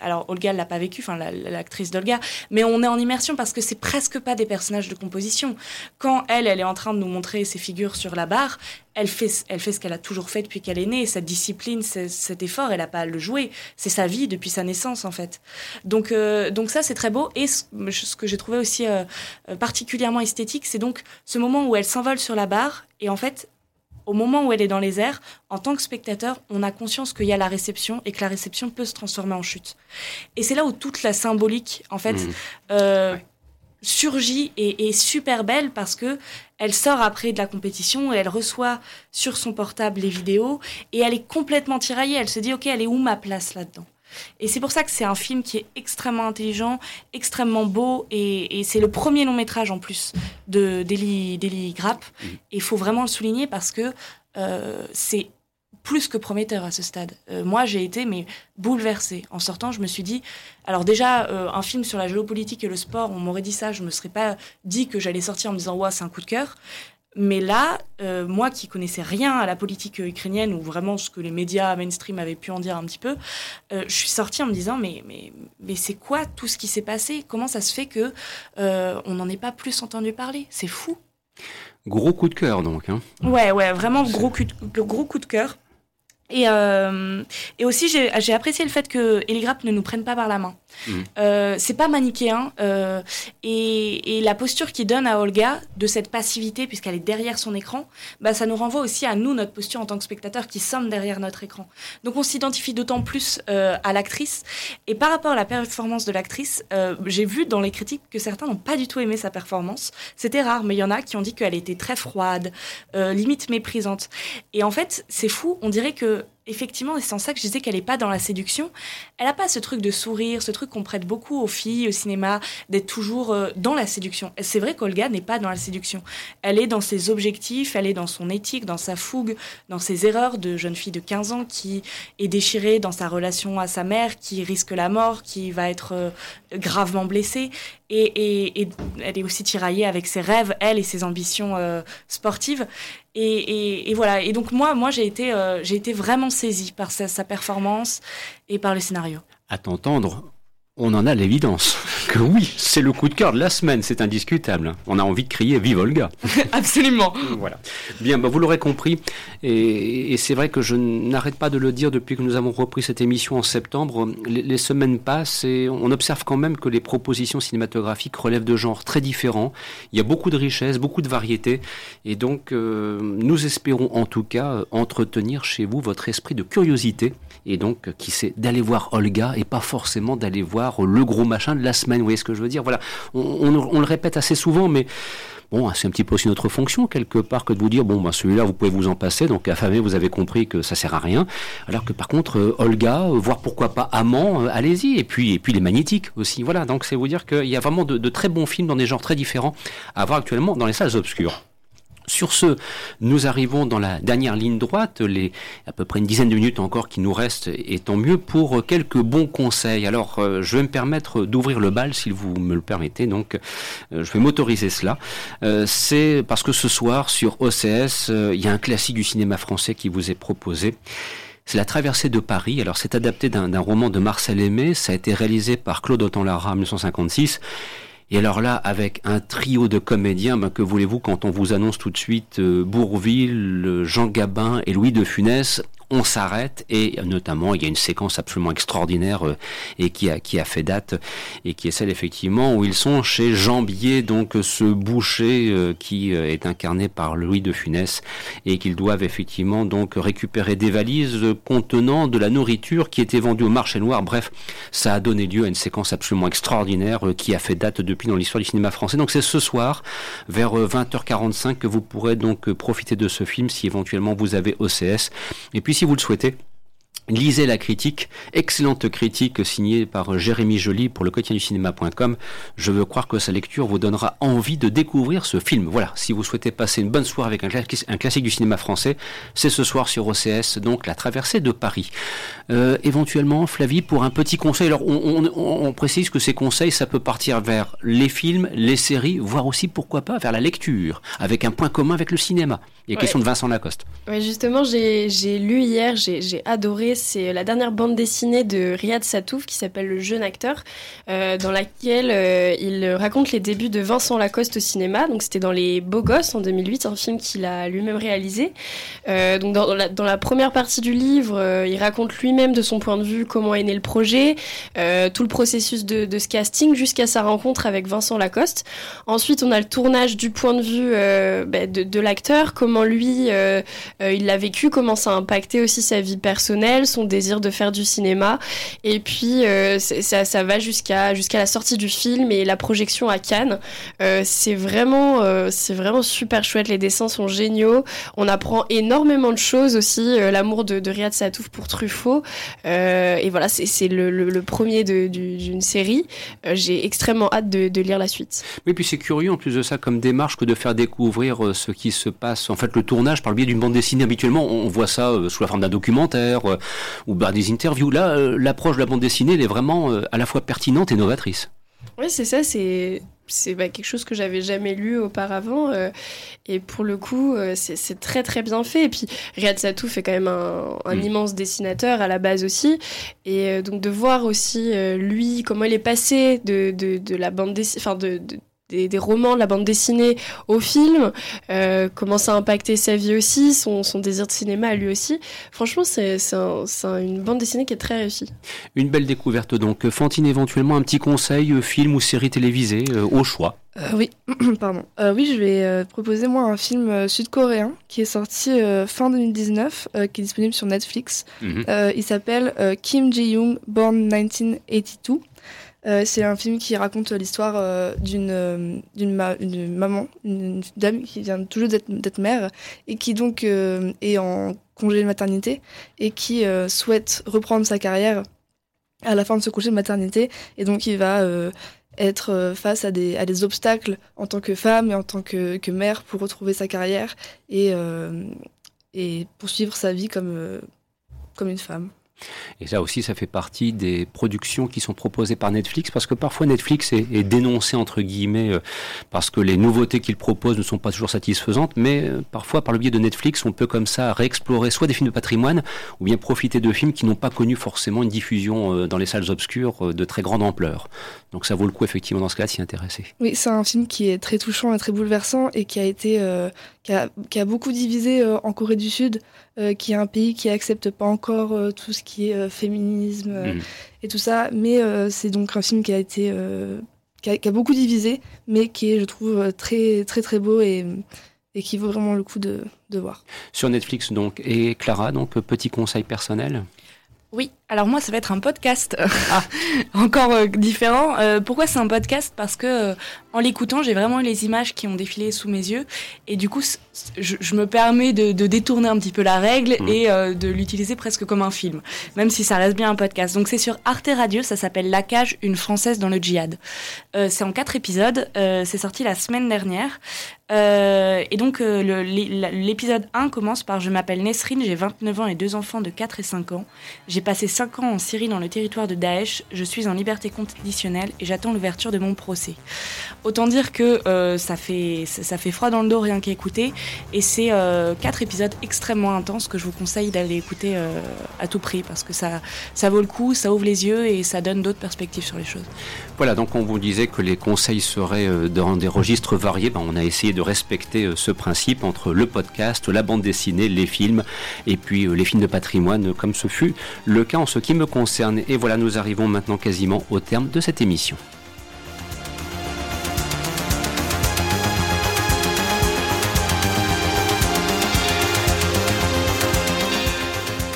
alors Olga l'a pas vécu, enfin l'actrice d'Olga, mais on est en immersion parce que c'est presque pas des personnages de composition. Quand elle, elle est en train de nous montrer ses figures sur la barre, elle fait, elle fait ce qu'elle a toujours fait depuis qu'elle est née. Cette discipline, cet effort, elle a pas à le jouer. C'est sa vie depuis sa naissance en fait. Donc, euh, donc ça c'est très beau. Et ce, que j'ai trouvé aussi euh, particulièrement esthétique, c'est donc ce moment où elle s'envole sur la barre et en fait au moment où elle est dans les airs, en tant que spectateur, on a conscience qu'il y a la réception et que la réception peut se transformer en chute. Et c'est là où toute la symbolique, en fait, mmh. euh, surgit et est super belle parce que elle sort après de la compétition et elle reçoit sur son portable les vidéos et elle est complètement tiraillée. Elle se dit, OK, elle est où ma place là-dedans? Et c'est pour ça que c'est un film qui est extrêmement intelligent, extrêmement beau, et, c'est le premier long métrage en plus de d'Eli Grapp. Mm. Et il faut vraiment le souligner parce que euh, c'est plus que prometteur à ce stade. Euh, moi, j'ai été mais bouleversée en sortant. Je me suis dit, alors déjà, euh, un film sur la géopolitique et le sport, on m'aurait dit ça, je me serais pas dit que j'allais sortir en me disant, ouais, c'est un coup de cœur. Mais là, euh, moi qui connaissais rien à la politique ukrainienne ou vraiment ce que les médias mainstream avaient pu en dire un petit peu, euh, je suis sortie en me disant mais mais mais c'est quoi tout ce qui s'est passé? Comment ça se fait que euh, on n'en ait pas plus entendu parler? C'est fou. Gros coup de cœur donc. Hein. Ouais ouais vraiment gros coup de, gros coup de cœur. Et, et aussi, j'ai apprécié le fait que Eligrap ne nous prenne pas par la main. Mm. Euh, c'est pas manichéen euh, et, et, la posture qu'il donne à Olga de cette passivité puisqu'elle est derrière son écran, bah ça nous renvoie aussi à nous notre posture en tant que spectateur qui sommes derrière notre écran. Donc on s'identifie d'autant plus euh, à l'actrice et par rapport à la performance de l'actrice, euh, j'ai vu dans les critiques que certains n'ont pas du tout aimé sa performance. C'était rare, mais il y en a qui ont dit qu'elle était très froide, euh, limite méprisante. Et en fait, c'est fou. On dirait que effectivement, c'est en ça que je disais qu'elle n'est pas dans la séduction. Elle n'a pas ce truc de sourire, ce truc qu'on prête beaucoup aux filles au cinéma, d'être toujours euh, dans la séduction. C'est vrai qu'Olga n'est pas dans la séduction. Elle est dans ses objectifs, elle est dans son éthique, dans sa fougue, dans ses erreurs de jeune fille de 15 ans qui est déchirée dans sa relation à sa mère, qui risque la mort, qui va être euh, gravement blessée. Et, elle est aussi tiraillée avec ses rêves, elle et ses ambitions euh, sportives. Et, voilà. Et donc moi, moi j'ai été, j'ai été vraiment saisie par sa, sa performance et par le scénario. À t'entendre, on en a l'évidence que oui, c'est le coup de cœur de la semaine, c'est indiscutable. On a envie de crier Vive Olga. Absolument. Voilà. Bien, bah, vous l'aurez compris, et, c'est vrai que je n'arrête pas de le dire depuis que nous avons repris cette émission en septembre. Les, semaines passent et on observe quand même que les propositions cinématographiques relèvent de genres très différents. Il y a beaucoup de richesse, beaucoup de variété, et donc euh, nous espérons en tout cas entretenir chez vous votre esprit de curiosité, et donc qui c'est d'aller voir Olga et pas forcément d'aller voir le gros machin de la semaine. Vous voyez ce que je veux dire? Voilà, on, le répète assez souvent, mais bon, c'est un petit peu aussi notre fonction quelque part que de vous dire bon, bah, celui-là vous pouvez vous en passer. Donc affamé, vous avez compris que ça sert à rien. Alors que par contre, euh, Olga, euh, voire pourquoi pas Amant, euh, allez-y. Et puis et puis les magnétiques aussi. Voilà, donc c'est vous dire qu'il y a vraiment de très bons films dans des genres très différents à voir actuellement dans les salles obscures. Sur ce, nous arrivons dans la dernière ligne droite, les à peu près une dizaine de minutes encore qui nous restent, et tant mieux pour quelques bons conseils. Alors, euh, je vais me permettre d'ouvrir le bal, si vous me le permettez, donc euh, je vais m'autoriser cela. Euh, c'est parce que ce soir, sur OCS, il y a un classique du cinéma français qui vous est proposé. C'est La Traversée de Paris. Alors, c'est adapté d'un roman de Marcel Aimé. Ça a été réalisé par Claude Autant-Lara en 1956. Et alors là, avec un trio de comédiens, ben, que voulez-vous quand on vous annonce tout de suite euh, Bourville, Jean Gabin et Louis de Funès on s'arrête et notamment il y a une séquence absolument extraordinaire euh, et qui a, qui a fait date et qui est celle effectivement où ils sont chez Jambier, donc ce boucher euh, qui euh, est incarné par Louis de Funès et qu'ils doivent effectivement donc récupérer des valises contenant de la nourriture qui était vendue au marché noir. Bref, ça a donné lieu à une séquence absolument extraordinaire qui a fait date depuis dans l'histoire du cinéma français. Donc c'est ce soir vers 20h45 que vous pourrez donc profiter de ce film si éventuellement vous avez OCS. Et puis si vous le souhaitez, Lisez la critique, excellente critique signée par Jérémy Joly pour le quotidien du cinéma.com. Je veux croire que sa lecture vous donnera envie de découvrir ce film. Voilà, si vous souhaitez passer une bonne soirée avec un, classique du cinéma français, c'est ce soir sur OCS, donc La Traversée de Paris. Euh, éventuellement, Flavie, pour un petit conseil, alors on, précise que ces conseils, ça peut partir vers les films, les séries, voire aussi, pourquoi pas, vers la lecture, avec un point commun avec le cinéma. Il y a question de Vincent Lacoste. Oui, justement, j'ai lu hier, j'ai adoré c'est la dernière bande dessinée de Riyad Satouf qui s'appelle Le jeune acteur, euh, dans laquelle euh, il raconte les débuts de Vincent Lacoste au cinéma. Donc c'était dans Les Beaux Gosses en 2008, un film qu'il a lui-même réalisé. Donc dans la, dans la, première partie du livre, il raconte lui-même de son point de vue comment est né le projet, tout le processus de, ce casting jusqu'à sa rencontre avec Vincent Lacoste. Ensuite, on a le tournage du point de vue bah, de, de l'acteur, comment lui il l'a vécu, comment ça a impacté aussi sa vie personnelle, son désir de faire du cinéma. Et puis, euh, ça, ça, va jusqu'à jusqu'à la sortie du film et la projection à Cannes. Euh, c'est vraiment, euh, c'est vraiment super chouette. Les dessins sont géniaux. On apprend énormément de choses aussi. L'amour de, de, Riyad Satouf pour Truffaut. Et voilà, c'est le, le, premier d'une série. J'ai extrêmement hâte de, de, lire la suite. Oui, puis c'est curieux en plus de ça comme démarche que de faire découvrir ce qui se passe. En fait, le tournage par le biais d'une bande dessinée. Habituellement, on voit ça sous la forme d'un documentaire ou bah, des interviews. Là, euh, l'approche de la bande dessinée, elle est vraiment euh, à la fois pertinente et novatrice. Oui, c'est ça, c'est c'est bah, quelque chose que j'avais jamais lu auparavant euh, et pour le coup c'est très très bien fait et puis Riyad Satouf est quand même un, mm. immense dessinateur à la base aussi et donc de voir aussi lui comment il est passé de, de, de la bande dessinée enfin de, des, romans, de la bande dessinée au film, euh, comment ça a impacté sa vie aussi, son, désir de cinéma à lui aussi. Franchement, c'est une bande dessinée qui est très réussie. Une belle découverte donc. Fantine, éventuellement un petit conseil, euh, film ou série télévisée, euh, au choix oui, pardon. oui, je vais proposer moi un film sud-coréen qui est sorti fin 2019, qui est disponible sur Netflix. Mhm. il s'appelle Kim Ji-young, Born 1982. Euh, c'est un film qui raconte l'histoire euh, d'une euh, d'une maman, dame qui vient toujours d'être mère et qui donc est en congé de maternité et qui souhaite reprendre sa carrière à la fin de ce congé de maternité et donc il va être face à des, à des obstacles en tant que femme et en tant que, que mère pour retrouver sa carrière et, et poursuivre sa vie comme, comme une femme. Et ça aussi, ça fait partie des productions qui sont proposées par Netflix, parce que parfois Netflix est, dénoncé, entre guillemets, euh, parce que les nouveautés qu'il propose ne sont pas toujours satisfaisantes, mais euh, parfois, par le biais de Netflix, on peut comme ça réexplorer soit des films de patrimoine, ou bien profiter de films qui n'ont pas connu forcément une diffusion euh, dans les salles obscures de très grande ampleur. Donc ça vaut le coup, effectivement, dans ce cas s'y intéresser. Oui, c'est un film qui est très touchant et très bouleversant, et qui a été, qui, a, qui, a, beaucoup divisé en Corée du Sud, qui est un pays qui accepte pas encore tout ce qui est euh, féminisme euh, mm. et tout ça. Mais euh, c'est donc un film qui a été qui a, beaucoup divisé, mais qui est, je trouve, très très très beau et, et qui vaut vraiment le coup de, de voir. Sur Netflix donc et Clara donc petit conseil personnel? Oui, alors moi ça va être un podcast ah. encore différent. pourquoi c'est un podcast? Parce que en l'écoutant, j'ai vraiment les images qui ont défilé sous mes yeux. Et du coup, je, me permets de, détourner un petit peu la règle mmh. et euh, de l'utiliser presque comme un film, même si ça reste bien un podcast. Donc c'est sur Arte Radio, ça s'appelle La Cage, une Française dans le djihad. Euh, c'est en quatre épisodes, euh, c'est sorti la semaine dernière. et donc l'épisode 1 commence par Je m'appelle Nesrine, j'ai 29 ans et deux enfants de 4 et 5 ans. J'ai passé 5 ans en Syrie dans le territoire de Daesh. Je suis en liberté conditionnelle et j'attends l'ouverture de mon procès. Autant dire que euh, ça, fait, ça fait froid dans le dos rien qu'à écouter. Et c'est euh, quatre épisodes extrêmement intenses que je vous conseille d'aller écouter euh, à tout prix parce que ça, ça vaut le coup, ça ouvre les yeux et ça donne d'autres perspectives sur les choses. Voilà, donc on vous disait que les conseils seraient dans des registres variés. Ben, on a essayé de respecter ce principe entre le podcast, la bande dessinée, les films et puis les films de patrimoine comme ce fut le cas en ce qui me concerne. Et voilà, nous arrivons maintenant quasiment au terme de cette émission.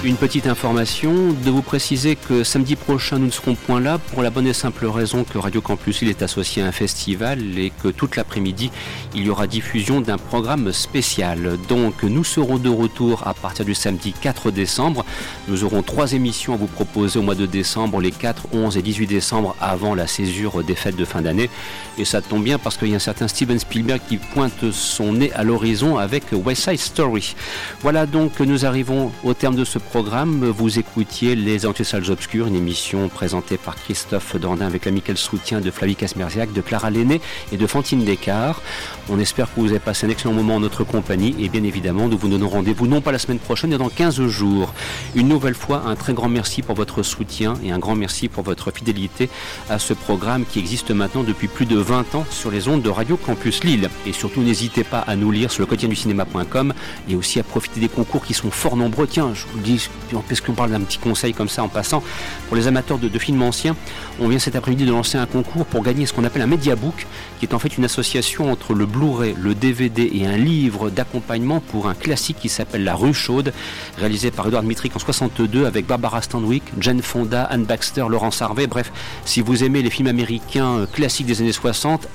Une petite information, de vous préciser que samedi prochain nous ne serons point là pour la bonne et simple raison que Radio Campus il est associé à un festival et que toute l'après-midi il y aura diffusion d'un programme spécial. Donc nous serons de retour à partir du samedi 4 décembre. Nous aurons trois émissions à vous proposer au mois de décembre, les 4, 11 et 18 décembre avant la césure des fêtes de fin d'année. Et ça tombe bien parce qu'il y a un certain Steven Spielberg qui pointe son nez à l'horizon avec West Side Story. Voilà donc nous arrivons au terme de ce programme vous écoutiez Les Salles Obscures, une émission présentée par Christophe Dandin avec l'amical soutien de Flavie Casmerziac, de Clara Lenné et de Fantine Descartes. On espère que vous avez passé un excellent moment en notre compagnie et bien évidemment, nous vous donnons rendez-vous non pas la semaine prochaine, mais dans 15 jours. Une nouvelle fois, un très grand merci pour votre soutien et un grand merci pour votre fidélité à ce programme qui existe maintenant depuis plus de 20 ans sur les ondes de Radio Campus Lille. Et surtout, n'hésitez pas à nous lire sur le quotidien du cinéma.com et aussi à profiter des concours qui sont fort nombreux. Tiens, je vous le dis puisqu'on parle d'un petit conseil comme ça en passant, pour les amateurs de, films anciens, on vient cet après-midi de lancer un concours pour gagner ce qu'on appelle un Mediabook, qui est en fait une association entre le Blu-ray, le DVD et un livre d'accompagnement pour un classique qui s'appelle La Rue Chaude, réalisé par Edouard Dmitrick en 62 avec Barbara Stanwyck, Jane Fonda, Anne Baxter, Laurence Harvey. Bref, si vous aimez les films américains euh, classiques des années 60,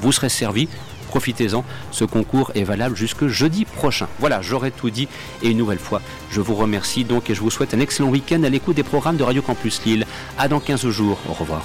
vous serez servi profitez-en. Ce concours est valable jusque jeudi prochain. Voilà, j'aurais tout dit. Et une nouvelle fois, je vous remercie donc et je vous souhaite un excellent week-end à l'écoute des programmes de Radio Campus Lille. À dans 15 jours. Au revoir.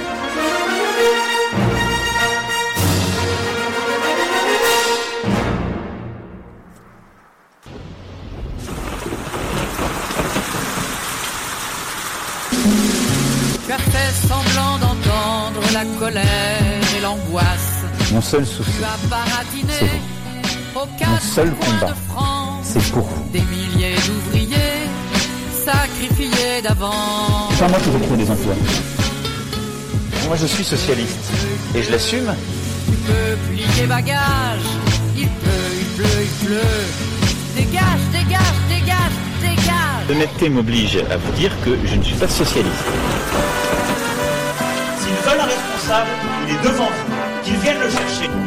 Colère et l'angoisse. Mon seul souci, c'est vous. Mon seul combat, c'est pour vous. Des milliers d'ouvriers sacrifiés d'avant. C'est pas moi qui vais trouver des emplois. Moi, je suis socialiste et je l'assume. Il peut plier bagages, il pleut, il pleut, il pleut. Dégage, dégage, dégage, dégage. L'honnêteté m'oblige à vous dire que je ne suis pas socialiste il est devant vous, qu'il vienne le chercher.